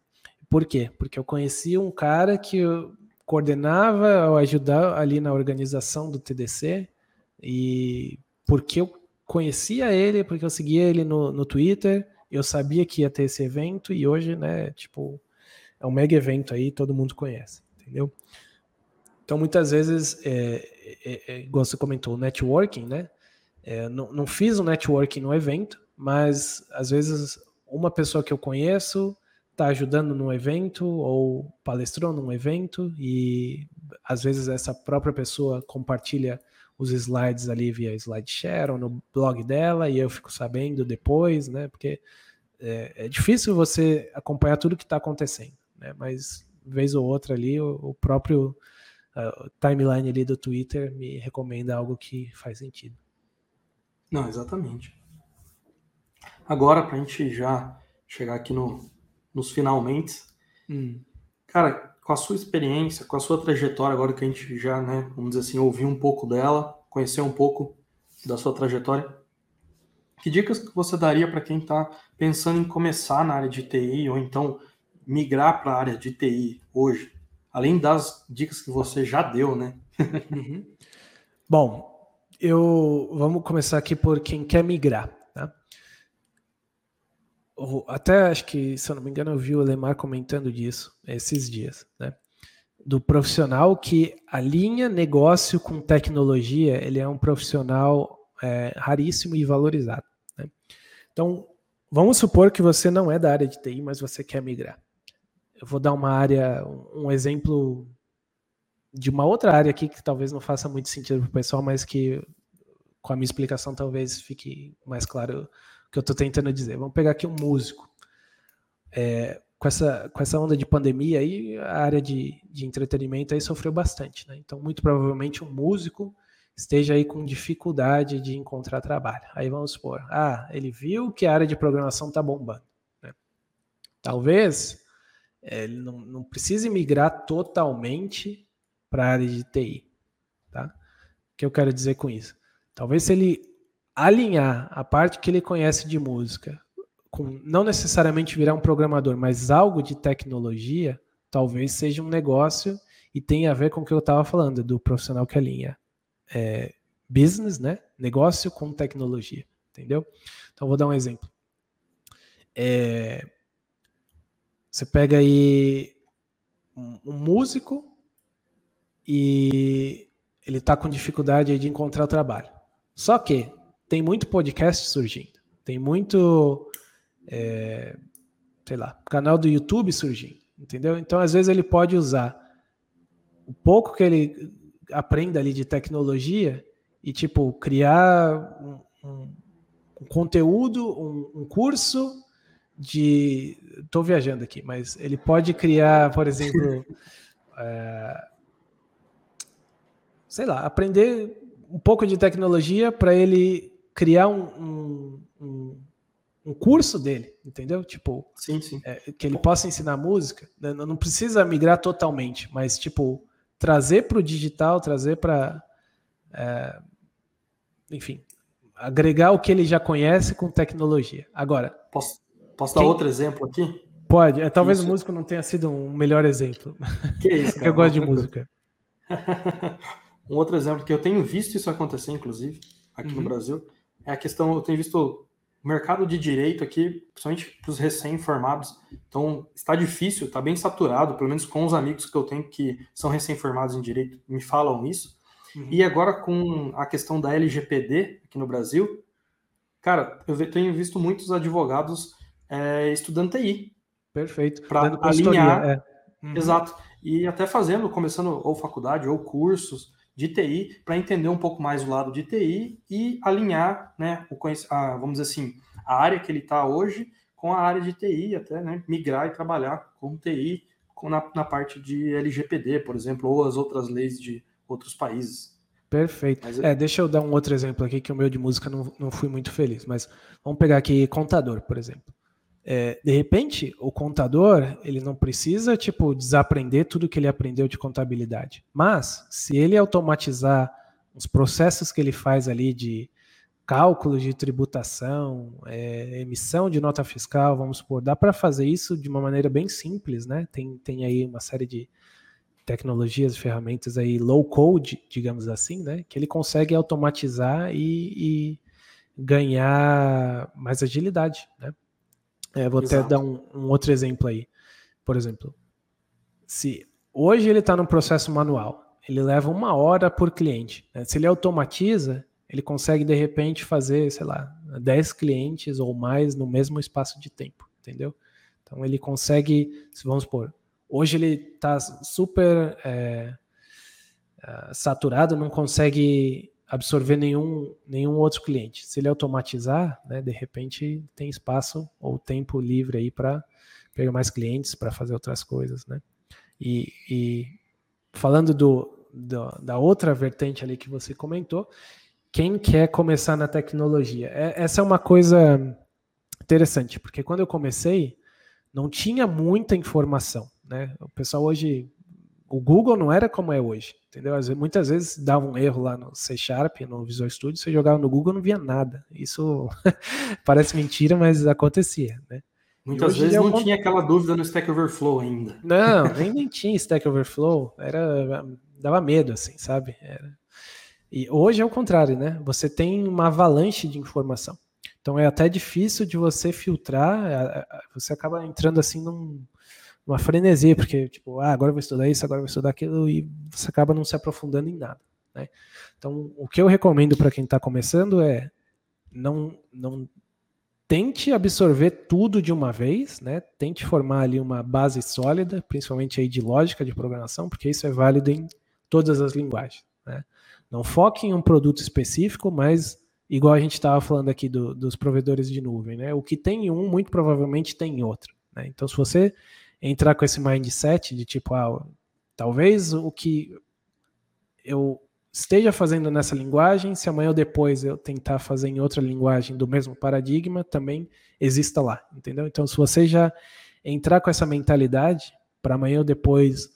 Por quê? Porque eu conheci um cara que coordenava ou ajudava ali na organização do TDC e porque eu conhecia ele, porque eu seguia ele no, no Twitter, eu sabia que ia ter esse evento e hoje, né, tipo, é um mega evento aí, todo mundo conhece, entendeu? Então, muitas vezes, é, é, é, igual você comentou, networking, né? É, não, não fiz um networking no evento, mas às vezes uma pessoa que eu conheço está ajudando num evento ou palestrou num evento e às vezes essa própria pessoa compartilha os slides ali via SlideShare ou no blog dela e eu fico sabendo depois, né? Porque é, é difícil você acompanhar tudo que está acontecendo, né? Mas vez ou outra ali o, o próprio uh, timeline ali do Twitter me recomenda algo que faz sentido. Não, exatamente. Agora, para a gente já chegar aqui no, nos finalmente. Hum. Cara, com a sua experiência, com a sua trajetória, agora que a gente já, né, vamos dizer assim, ouviu um pouco dela, conheceu um pouco da sua trajetória, que dicas que você daria para quem está pensando em começar na área de TI ou então migrar para a área de TI hoje? Além das dicas que você já deu, né? uhum. Bom, eu vamos começar aqui por quem quer migrar até acho que, se eu não me engano, eu vi o Lemar comentando disso esses dias, né? Do profissional que alinha negócio com tecnologia, ele é um profissional é, raríssimo e valorizado. Né? Então, vamos supor que você não é da área de TI, mas você quer migrar. Eu vou dar uma área, um exemplo de uma outra área aqui que talvez não faça muito sentido para o pessoal, mas que com a minha explicação talvez fique mais claro que eu estou tentando dizer. Vamos pegar aqui um músico. É, com, essa, com essa onda de pandemia aí, a área de, de entretenimento aí sofreu bastante. Né? Então, muito provavelmente um músico esteja aí com dificuldade de encontrar trabalho. Aí vamos supor, ah, ele viu que a área de programação está bombando. Né? Talvez é, ele não, não precise migrar totalmente para a área de TI. Tá? O que eu quero dizer com isso? Talvez se ele alinhar a parte que ele conhece de música com não necessariamente virar um programador, mas algo de tecnologia, talvez seja um negócio e tenha a ver com o que eu estava falando do profissional que alinha é, business, né? Negócio com tecnologia, entendeu? Então vou dar um exemplo. É, você pega aí um, músico e ele está com dificuldade de encontrar trabalho. Só que tem muito podcast surgindo, tem muito, é, sei lá, canal do YouTube surgindo, entendeu? Então, às vezes, ele pode usar o pouco que ele aprenda ali de tecnologia e, tipo, criar um, um, um conteúdo, um, um curso de estou viajando aqui, mas ele pode criar, por exemplo, é, sei lá, aprender um pouco de tecnologia para ele criar um, um, um, curso dele, entendeu? Tipo, sim, sim. É, que ele possa ensinar música. Né? Não precisa migrar totalmente, mas tipo trazer para o digital, trazer para, é, enfim, agregar o que ele já conhece com tecnologia. Agora, posso, posso dar outro exemplo aqui? Pode. É, talvez isso. o músico não tenha sido um melhor exemplo. Que isso, cara, eu gosto de música. um outro exemplo que eu tenho visto isso acontecer, inclusive, aqui uhum. no Brasil, é a questão, eu tenho visto o mercado de direito aqui, principalmente para os recém-formados, então está difícil, está bem saturado, pelo menos com os amigos que eu tenho que são recém-formados em direito, me falam isso. Uhum. E agora com a questão da LGPD aqui no Brasil, cara, eu tenho visto muitos advogados é, estudando TI. Perfeito. Para alinhar. É. Uhum. Exato. E até fazendo, começando ou faculdade ou cursos de TI para entender um pouco mais o lado de TI e alinhar, né, o a, vamos dizer assim, a área que ele está hoje com a área de TI, até né, migrar e trabalhar com TI com, na, na parte de LGPD, por exemplo, ou as outras leis de outros países. Perfeito. Mas, é, deixa eu dar um outro exemplo aqui, que o meu de música não, não fui muito feliz, mas vamos pegar aqui contador, por exemplo. É, de repente, o contador ele não precisa tipo desaprender tudo que ele aprendeu de contabilidade, mas se ele automatizar os processos que ele faz ali de cálculo de tributação, é, emissão de nota fiscal, vamos supor, dá para fazer isso de uma maneira bem simples, né? Tem, tem aí uma série de tecnologias, ferramentas aí low code, digamos assim, né? Que ele consegue automatizar e, e ganhar mais agilidade, né? É, vou Exato. até dar um, um, outro exemplo aí. Por exemplo, se hoje ele está no processo manual, ele leva uma hora por cliente. Né? Se ele automatiza, ele consegue de repente fazer, sei lá, 10 clientes ou mais no mesmo espaço de tempo, entendeu? Então ele consegue, se vamos supor, hoje ele está super é, é, saturado, não consegue absorver nenhum, nenhum outro cliente. Se ele automatizar, né, de repente tem espaço ou tempo livre aí para pegar mais clientes, para fazer outras coisas, né? E, e falando do, do, da outra vertente ali que você comentou, quem quer começar na tecnologia? É, essa é uma coisa interessante, porque quando eu comecei, não tinha muita informação, né? O pessoal hoje o Google não era como é hoje, entendeu? Muitas vezes dava um erro lá no C Sharp, no Visual Studio, você jogava no Google não via nada. Isso parece mentira, mas acontecia, né? Muitas vezes é não tinha aquela dúvida no Stack Overflow ainda. Não, nem, nem tinha Stack Overflow, era dava medo assim, sabe? Era... E hoje é o contrário, né? Você tem uma avalanche de informação. Então é até difícil de você filtrar, você acaba entrando assim num, uma frenesia, porque, tipo, ah, agora eu vou estudar isso, agora eu vou estudar aquilo, e você acaba não se aprofundando em nada. Né? Então, o que eu recomendo para quem está começando é não, não tente absorver tudo de uma vez, né? Tente formar ali uma base sólida, principalmente aí de lógica de programação, porque isso é válido em todas as linguagens. Né? Não foque em um produto específico, mas igual a gente estava falando aqui do, dos provedores de nuvem, né? O que tem em um, muito provavelmente tem em outro. Né? Então, se você entrar com esse mindset de tipo, ah, talvez o que eu esteja fazendo nessa linguagem, se amanhã ou depois eu tentar fazer em outra linguagem do mesmo paradigma, também exista lá, entendeu? Então, se você já entrar com essa mentalidade, para amanhã ou depois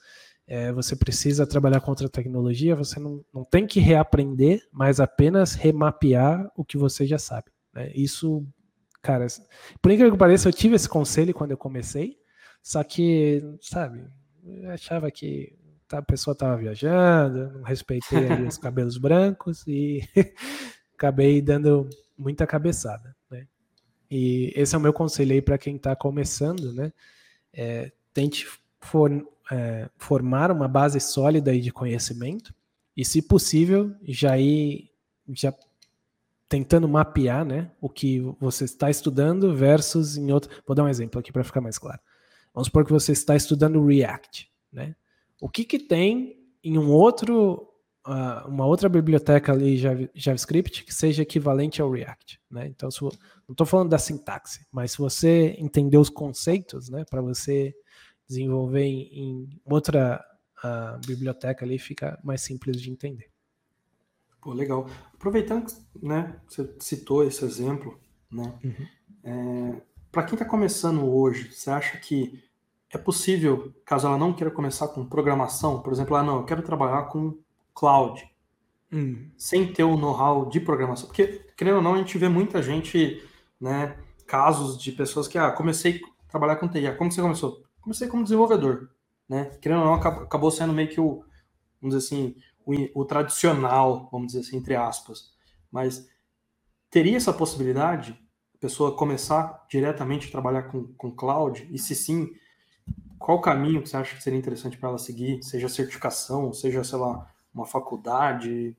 é, você precisa trabalhar com outra tecnologia, você não, não tem que reaprender, mas apenas remapear o que você já sabe. Né? Isso, cara, por incrível que pareça, eu tive esse conselho quando eu comecei, só que, sabe, eu achava que a pessoa estava viajando, não respeitei ali os cabelos brancos e acabei dando muita cabeçada, né? E esse é o meu conselho aí para quem está começando, né? É, tente for, é, formar uma base sólida aí de conhecimento e, se possível, já ir já tentando mapear, né, o que você está estudando versus em outro. Vou dar um exemplo aqui para ficar mais claro. Vamos supor que você está estudando React, né? O que, que tem em um outro uh, uma outra biblioteca ali JavaScript que seja equivalente ao React, né? Então, se, não estou falando da sintaxe, mas se você entender os conceitos, né, para você desenvolver em, em outra uh, biblioteca ali, fica mais simples de entender. Pô, legal. Aproveitando que né, você citou esse exemplo, né? Uhum. É, para quem está começando hoje, você acha que é possível, caso ela não queira começar com programação, por exemplo, ah, não, eu quero trabalhar com cloud, hum. sem ter o know-how de programação? Porque, querendo ou não, a gente vê muita gente, né, casos de pessoas que, ah, comecei a trabalhar com TI. Ah, como você começou? Comecei como desenvolvedor, né? Querendo ou não, acabou sendo meio que o, vamos dizer assim, o, o tradicional, vamos dizer assim, entre aspas. Mas teria essa possibilidade, a pessoa começar diretamente a trabalhar com, com cloud? E se sim, qual o caminho que você acha que seria interessante para ela seguir? Seja certificação, seja, sei lá, uma faculdade?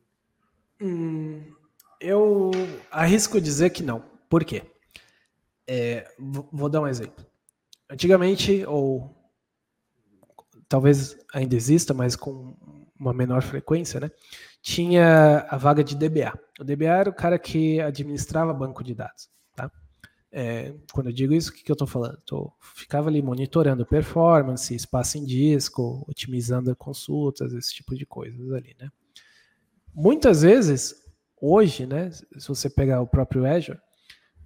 Hum, eu arrisco dizer que não. Por quê? É, vou dar um exemplo. Antigamente, ou talvez ainda exista, mas com uma menor frequência, né? Tinha a vaga de DBA. O DBA era o cara que administrava banco de dados? É, quando eu digo isso, o que, que eu estou falando? Tô, ficava ali monitorando performance, espaço em disco, otimizando consultas, esse tipo de coisas ali, né? Muitas vezes, hoje, né, se você pegar o próprio Azure,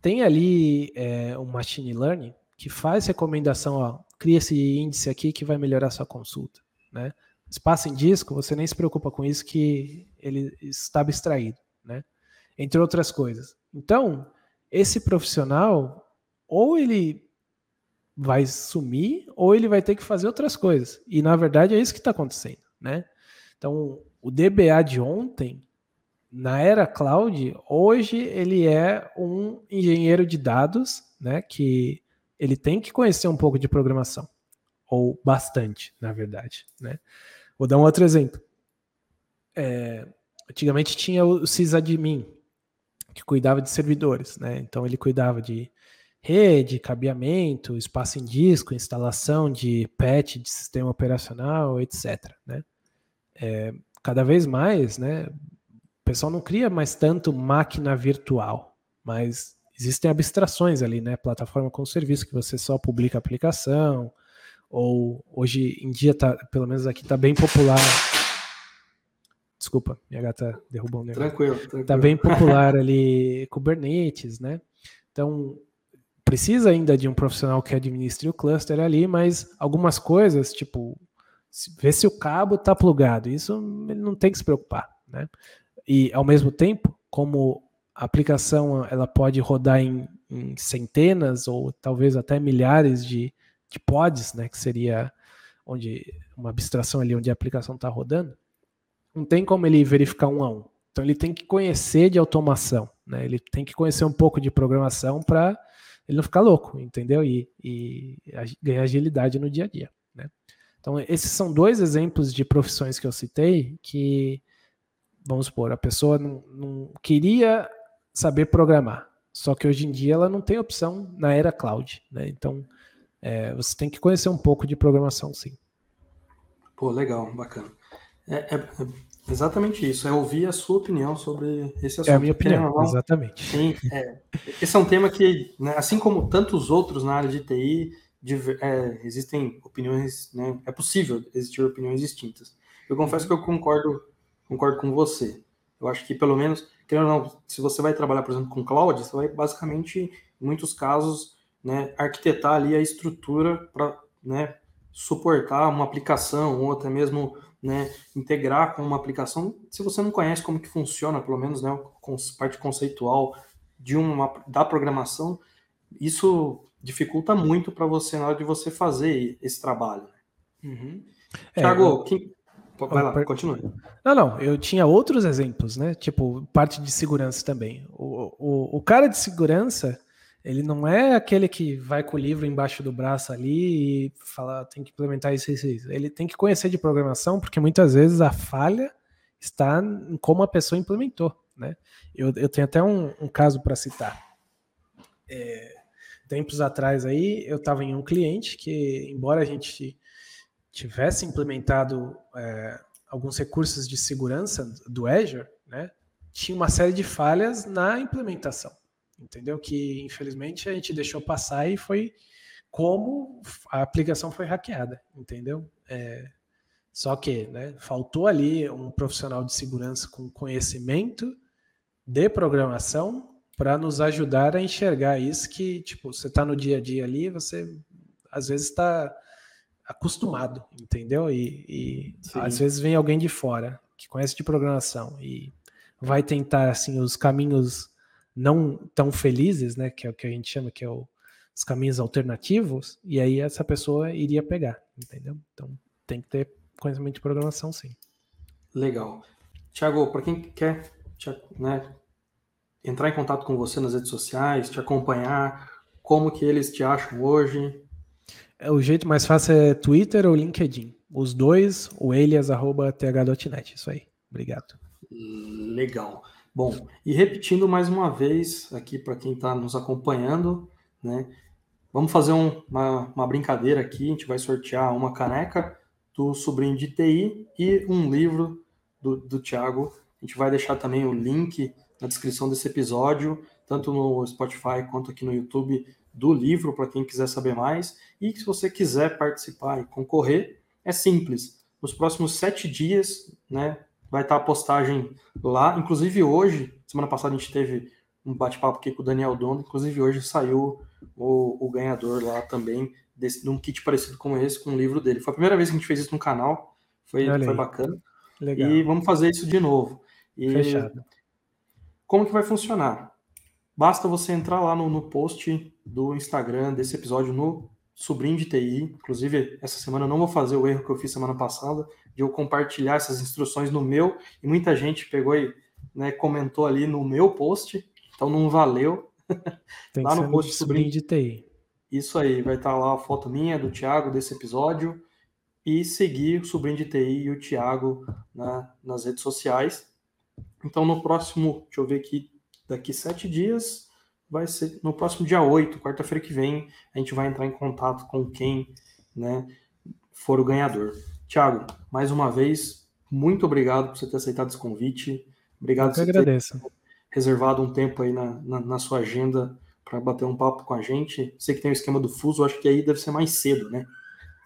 tem ali é, um machine learning que faz recomendação, ó, cria esse índice aqui que vai melhorar sua consulta, né? Espaço em disco, você nem se preocupa com isso que ele está abstraído, né? Entre outras coisas. Então, esse profissional, ou ele vai sumir, ou ele vai ter que fazer outras coisas. E na verdade é isso que está acontecendo, né? Então, o DBA de ontem, na era cloud, hoje ele é um engenheiro de dados, né? Que ele tem que conhecer um pouco de programação, ou bastante, na verdade, né? Vou dar um outro exemplo. É, antigamente tinha o sysadmin, que cuidava de servidores, né? Então ele cuidava de rede, cabeamento, espaço em disco, instalação de patch de sistema operacional, etc. Né? É, cada vez mais, né? O pessoal não cria mais tanto máquina virtual, mas existem abstrações ali, né? Plataforma com serviço que você só publica a aplicação, ou hoje em dia tá, pelo menos aqui tá bem popular Desculpa, minha gata derrubou um negócio. Tranquilo, tranquilo. Tá bem popular ali Kubernetes, né? Então, precisa ainda de um profissional que administre o cluster ali, mas algumas coisas, tipo, ver se o cabo tá plugado, isso ele não tem que se preocupar, né? E, ao mesmo tempo, como a aplicação ela pode rodar em, em centenas ou talvez até milhares de, de pods, né? Que seria onde uma abstração ali onde a aplicação está rodando, não tem como ele verificar um a um. Então ele tem que conhecer de automação, né? Ele tem que conhecer um pouco de programação para ele não ficar louco, entendeu? E, e ganhar agilidade no dia a dia, né? Então esses são dois exemplos de profissões que eu citei que, vamos supor, a pessoa não, não queria saber programar, só que hoje em dia ela não tem opção na era cloud, né? Então é, você tem que conhecer um pouco de programação, sim. Pô, legal, bacana. É, é, é, exatamente isso, é ouvir a sua opinião sobre esse assunto. É a minha opinião, não, exatamente. Sim, é, esse é um tema que, né, assim como tantos outros na área de TI, de, é, existem opiniões, né, é possível existir opiniões distintas. Eu confesso que eu concordo, concordo com você. Eu acho que, pelo menos, querendo ou não, se você vai trabalhar, por exemplo, com cloud, você vai basicamente, em muitos casos, né, arquitetar ali a estrutura para né, suportar uma aplicação ou até mesmo né, integrar com uma aplicação, se você não conhece como que funciona, pelo menos, né, a parte conceitual de uma da programação, isso dificulta muito para você na hora de você fazer esse trabalho. Uhum. Tiago, é, eu... quem... vai lá, continue. Não, não, eu tinha outros exemplos, né? Tipo, parte de segurança também. O, o, o cara de segurança, ele não é aquele que vai com o livro embaixo do braço ali e fala, tem que implementar isso, isso, isso. Ele tem que conhecer de programação, porque muitas vezes a falha está em como a pessoa implementou, né? Eu, eu tenho até um, um caso para citar. É, tempos atrás aí, eu estava em um cliente que, embora a gente tivesse implementado é, alguns recursos de segurança do Azure, né, tinha uma série de falhas na implementação, entendeu? Que infelizmente a gente deixou passar e foi como a aplicação foi hackeada, entendeu? É, só que, né, faltou ali um profissional de segurança com conhecimento de programação para nos ajudar a enxergar isso que, tipo, você está no dia a dia ali, você às vezes está acostumado, entendeu? E, e às vezes vem alguém de fora que conhece de programação e vai tentar assim os caminhos não tão felizes, né? Que é o que a gente chama que é o, os caminhos alternativos. E aí essa pessoa iria pegar, entendeu? Então tem que ter conhecimento de programação, sim. Legal. Tiago, para quem quer né, entrar em contato com você nas redes sociais, te acompanhar, como que eles te acham hoje? É, o jeito mais fácil é Twitter ou LinkedIn. Os dois, o elias.th.net. Isso aí. Obrigado. Legal. Bom, e repetindo mais uma vez aqui para quem está nos acompanhando, né? Vamos fazer um, uma, uma brincadeira aqui. A gente vai sortear uma caneca do sobrinho de TI e um livro do, do Tiago. A gente vai deixar também o link na descrição desse episódio, tanto no Spotify quanto aqui no YouTube, do livro, para quem quiser saber mais. E se você quiser participar e concorrer, é simples. Nos próximos sete dias, né, vai estar a postagem lá. Inclusive hoje, semana passada a gente teve um bate-papo aqui com o Daniel Dono, inclusive hoje saiu o, o ganhador lá também desse, de um kit parecido com esse, com o livro dele. Foi a primeira vez que a gente fez isso no canal, foi, foi bacana. Legal. E vamos fazer isso de novo. E Fechado. Como que vai funcionar? Basta você entrar lá no, no post do Instagram desse episódio no Sobrinho de TI. Inclusive, essa semana eu não vou fazer o erro que eu fiz semana passada, de eu compartilhar essas instruções no meu, e muita gente pegou e né, comentou ali no meu post, então não valeu. Tem lá no post Sobrinho de TI. Isso aí, vai estar lá a foto minha, do Thiago, desse episódio, e seguir o Sobrinho de TI e o Thiago né, nas redes sociais. Então, no próximo, deixa eu ver aqui, daqui sete dias, vai ser no próximo dia 8, quarta-feira que vem, a gente vai entrar em contato com quem né, for o ganhador. Thiago, mais uma vez, muito obrigado por você ter aceitado esse convite. Obrigado por você agradeço. ter reservado um tempo aí na, na, na sua agenda para bater um papo com a gente. Sei que tem o esquema do fuso, acho que aí deve ser mais cedo, né?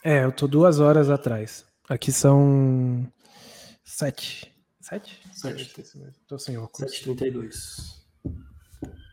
É, eu tô duas horas atrás. Aqui são sete. Sete? Sete. Tô sem óculos. 7h32.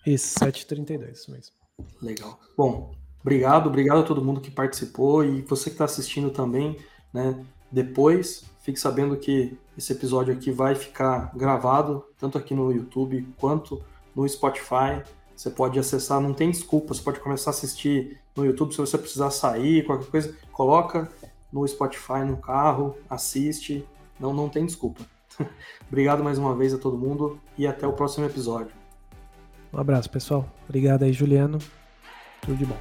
Isso, 7h32 mesmo. Legal. Bom, obrigado, obrigado a todo mundo que participou e você que está assistindo também, né? Depois, fique sabendo que esse episódio aqui vai ficar gravado, tanto aqui no YouTube quanto no Spotify. Você pode acessar, não tem desculpa, você pode começar a assistir no YouTube se você precisar sair, qualquer coisa, coloca no Spotify no carro, assiste, não, não tem desculpa. Obrigado mais uma vez a todo mundo e até o próximo episódio. Um abraço, pessoal. Obrigado aí, Juliano. Tudo de bom.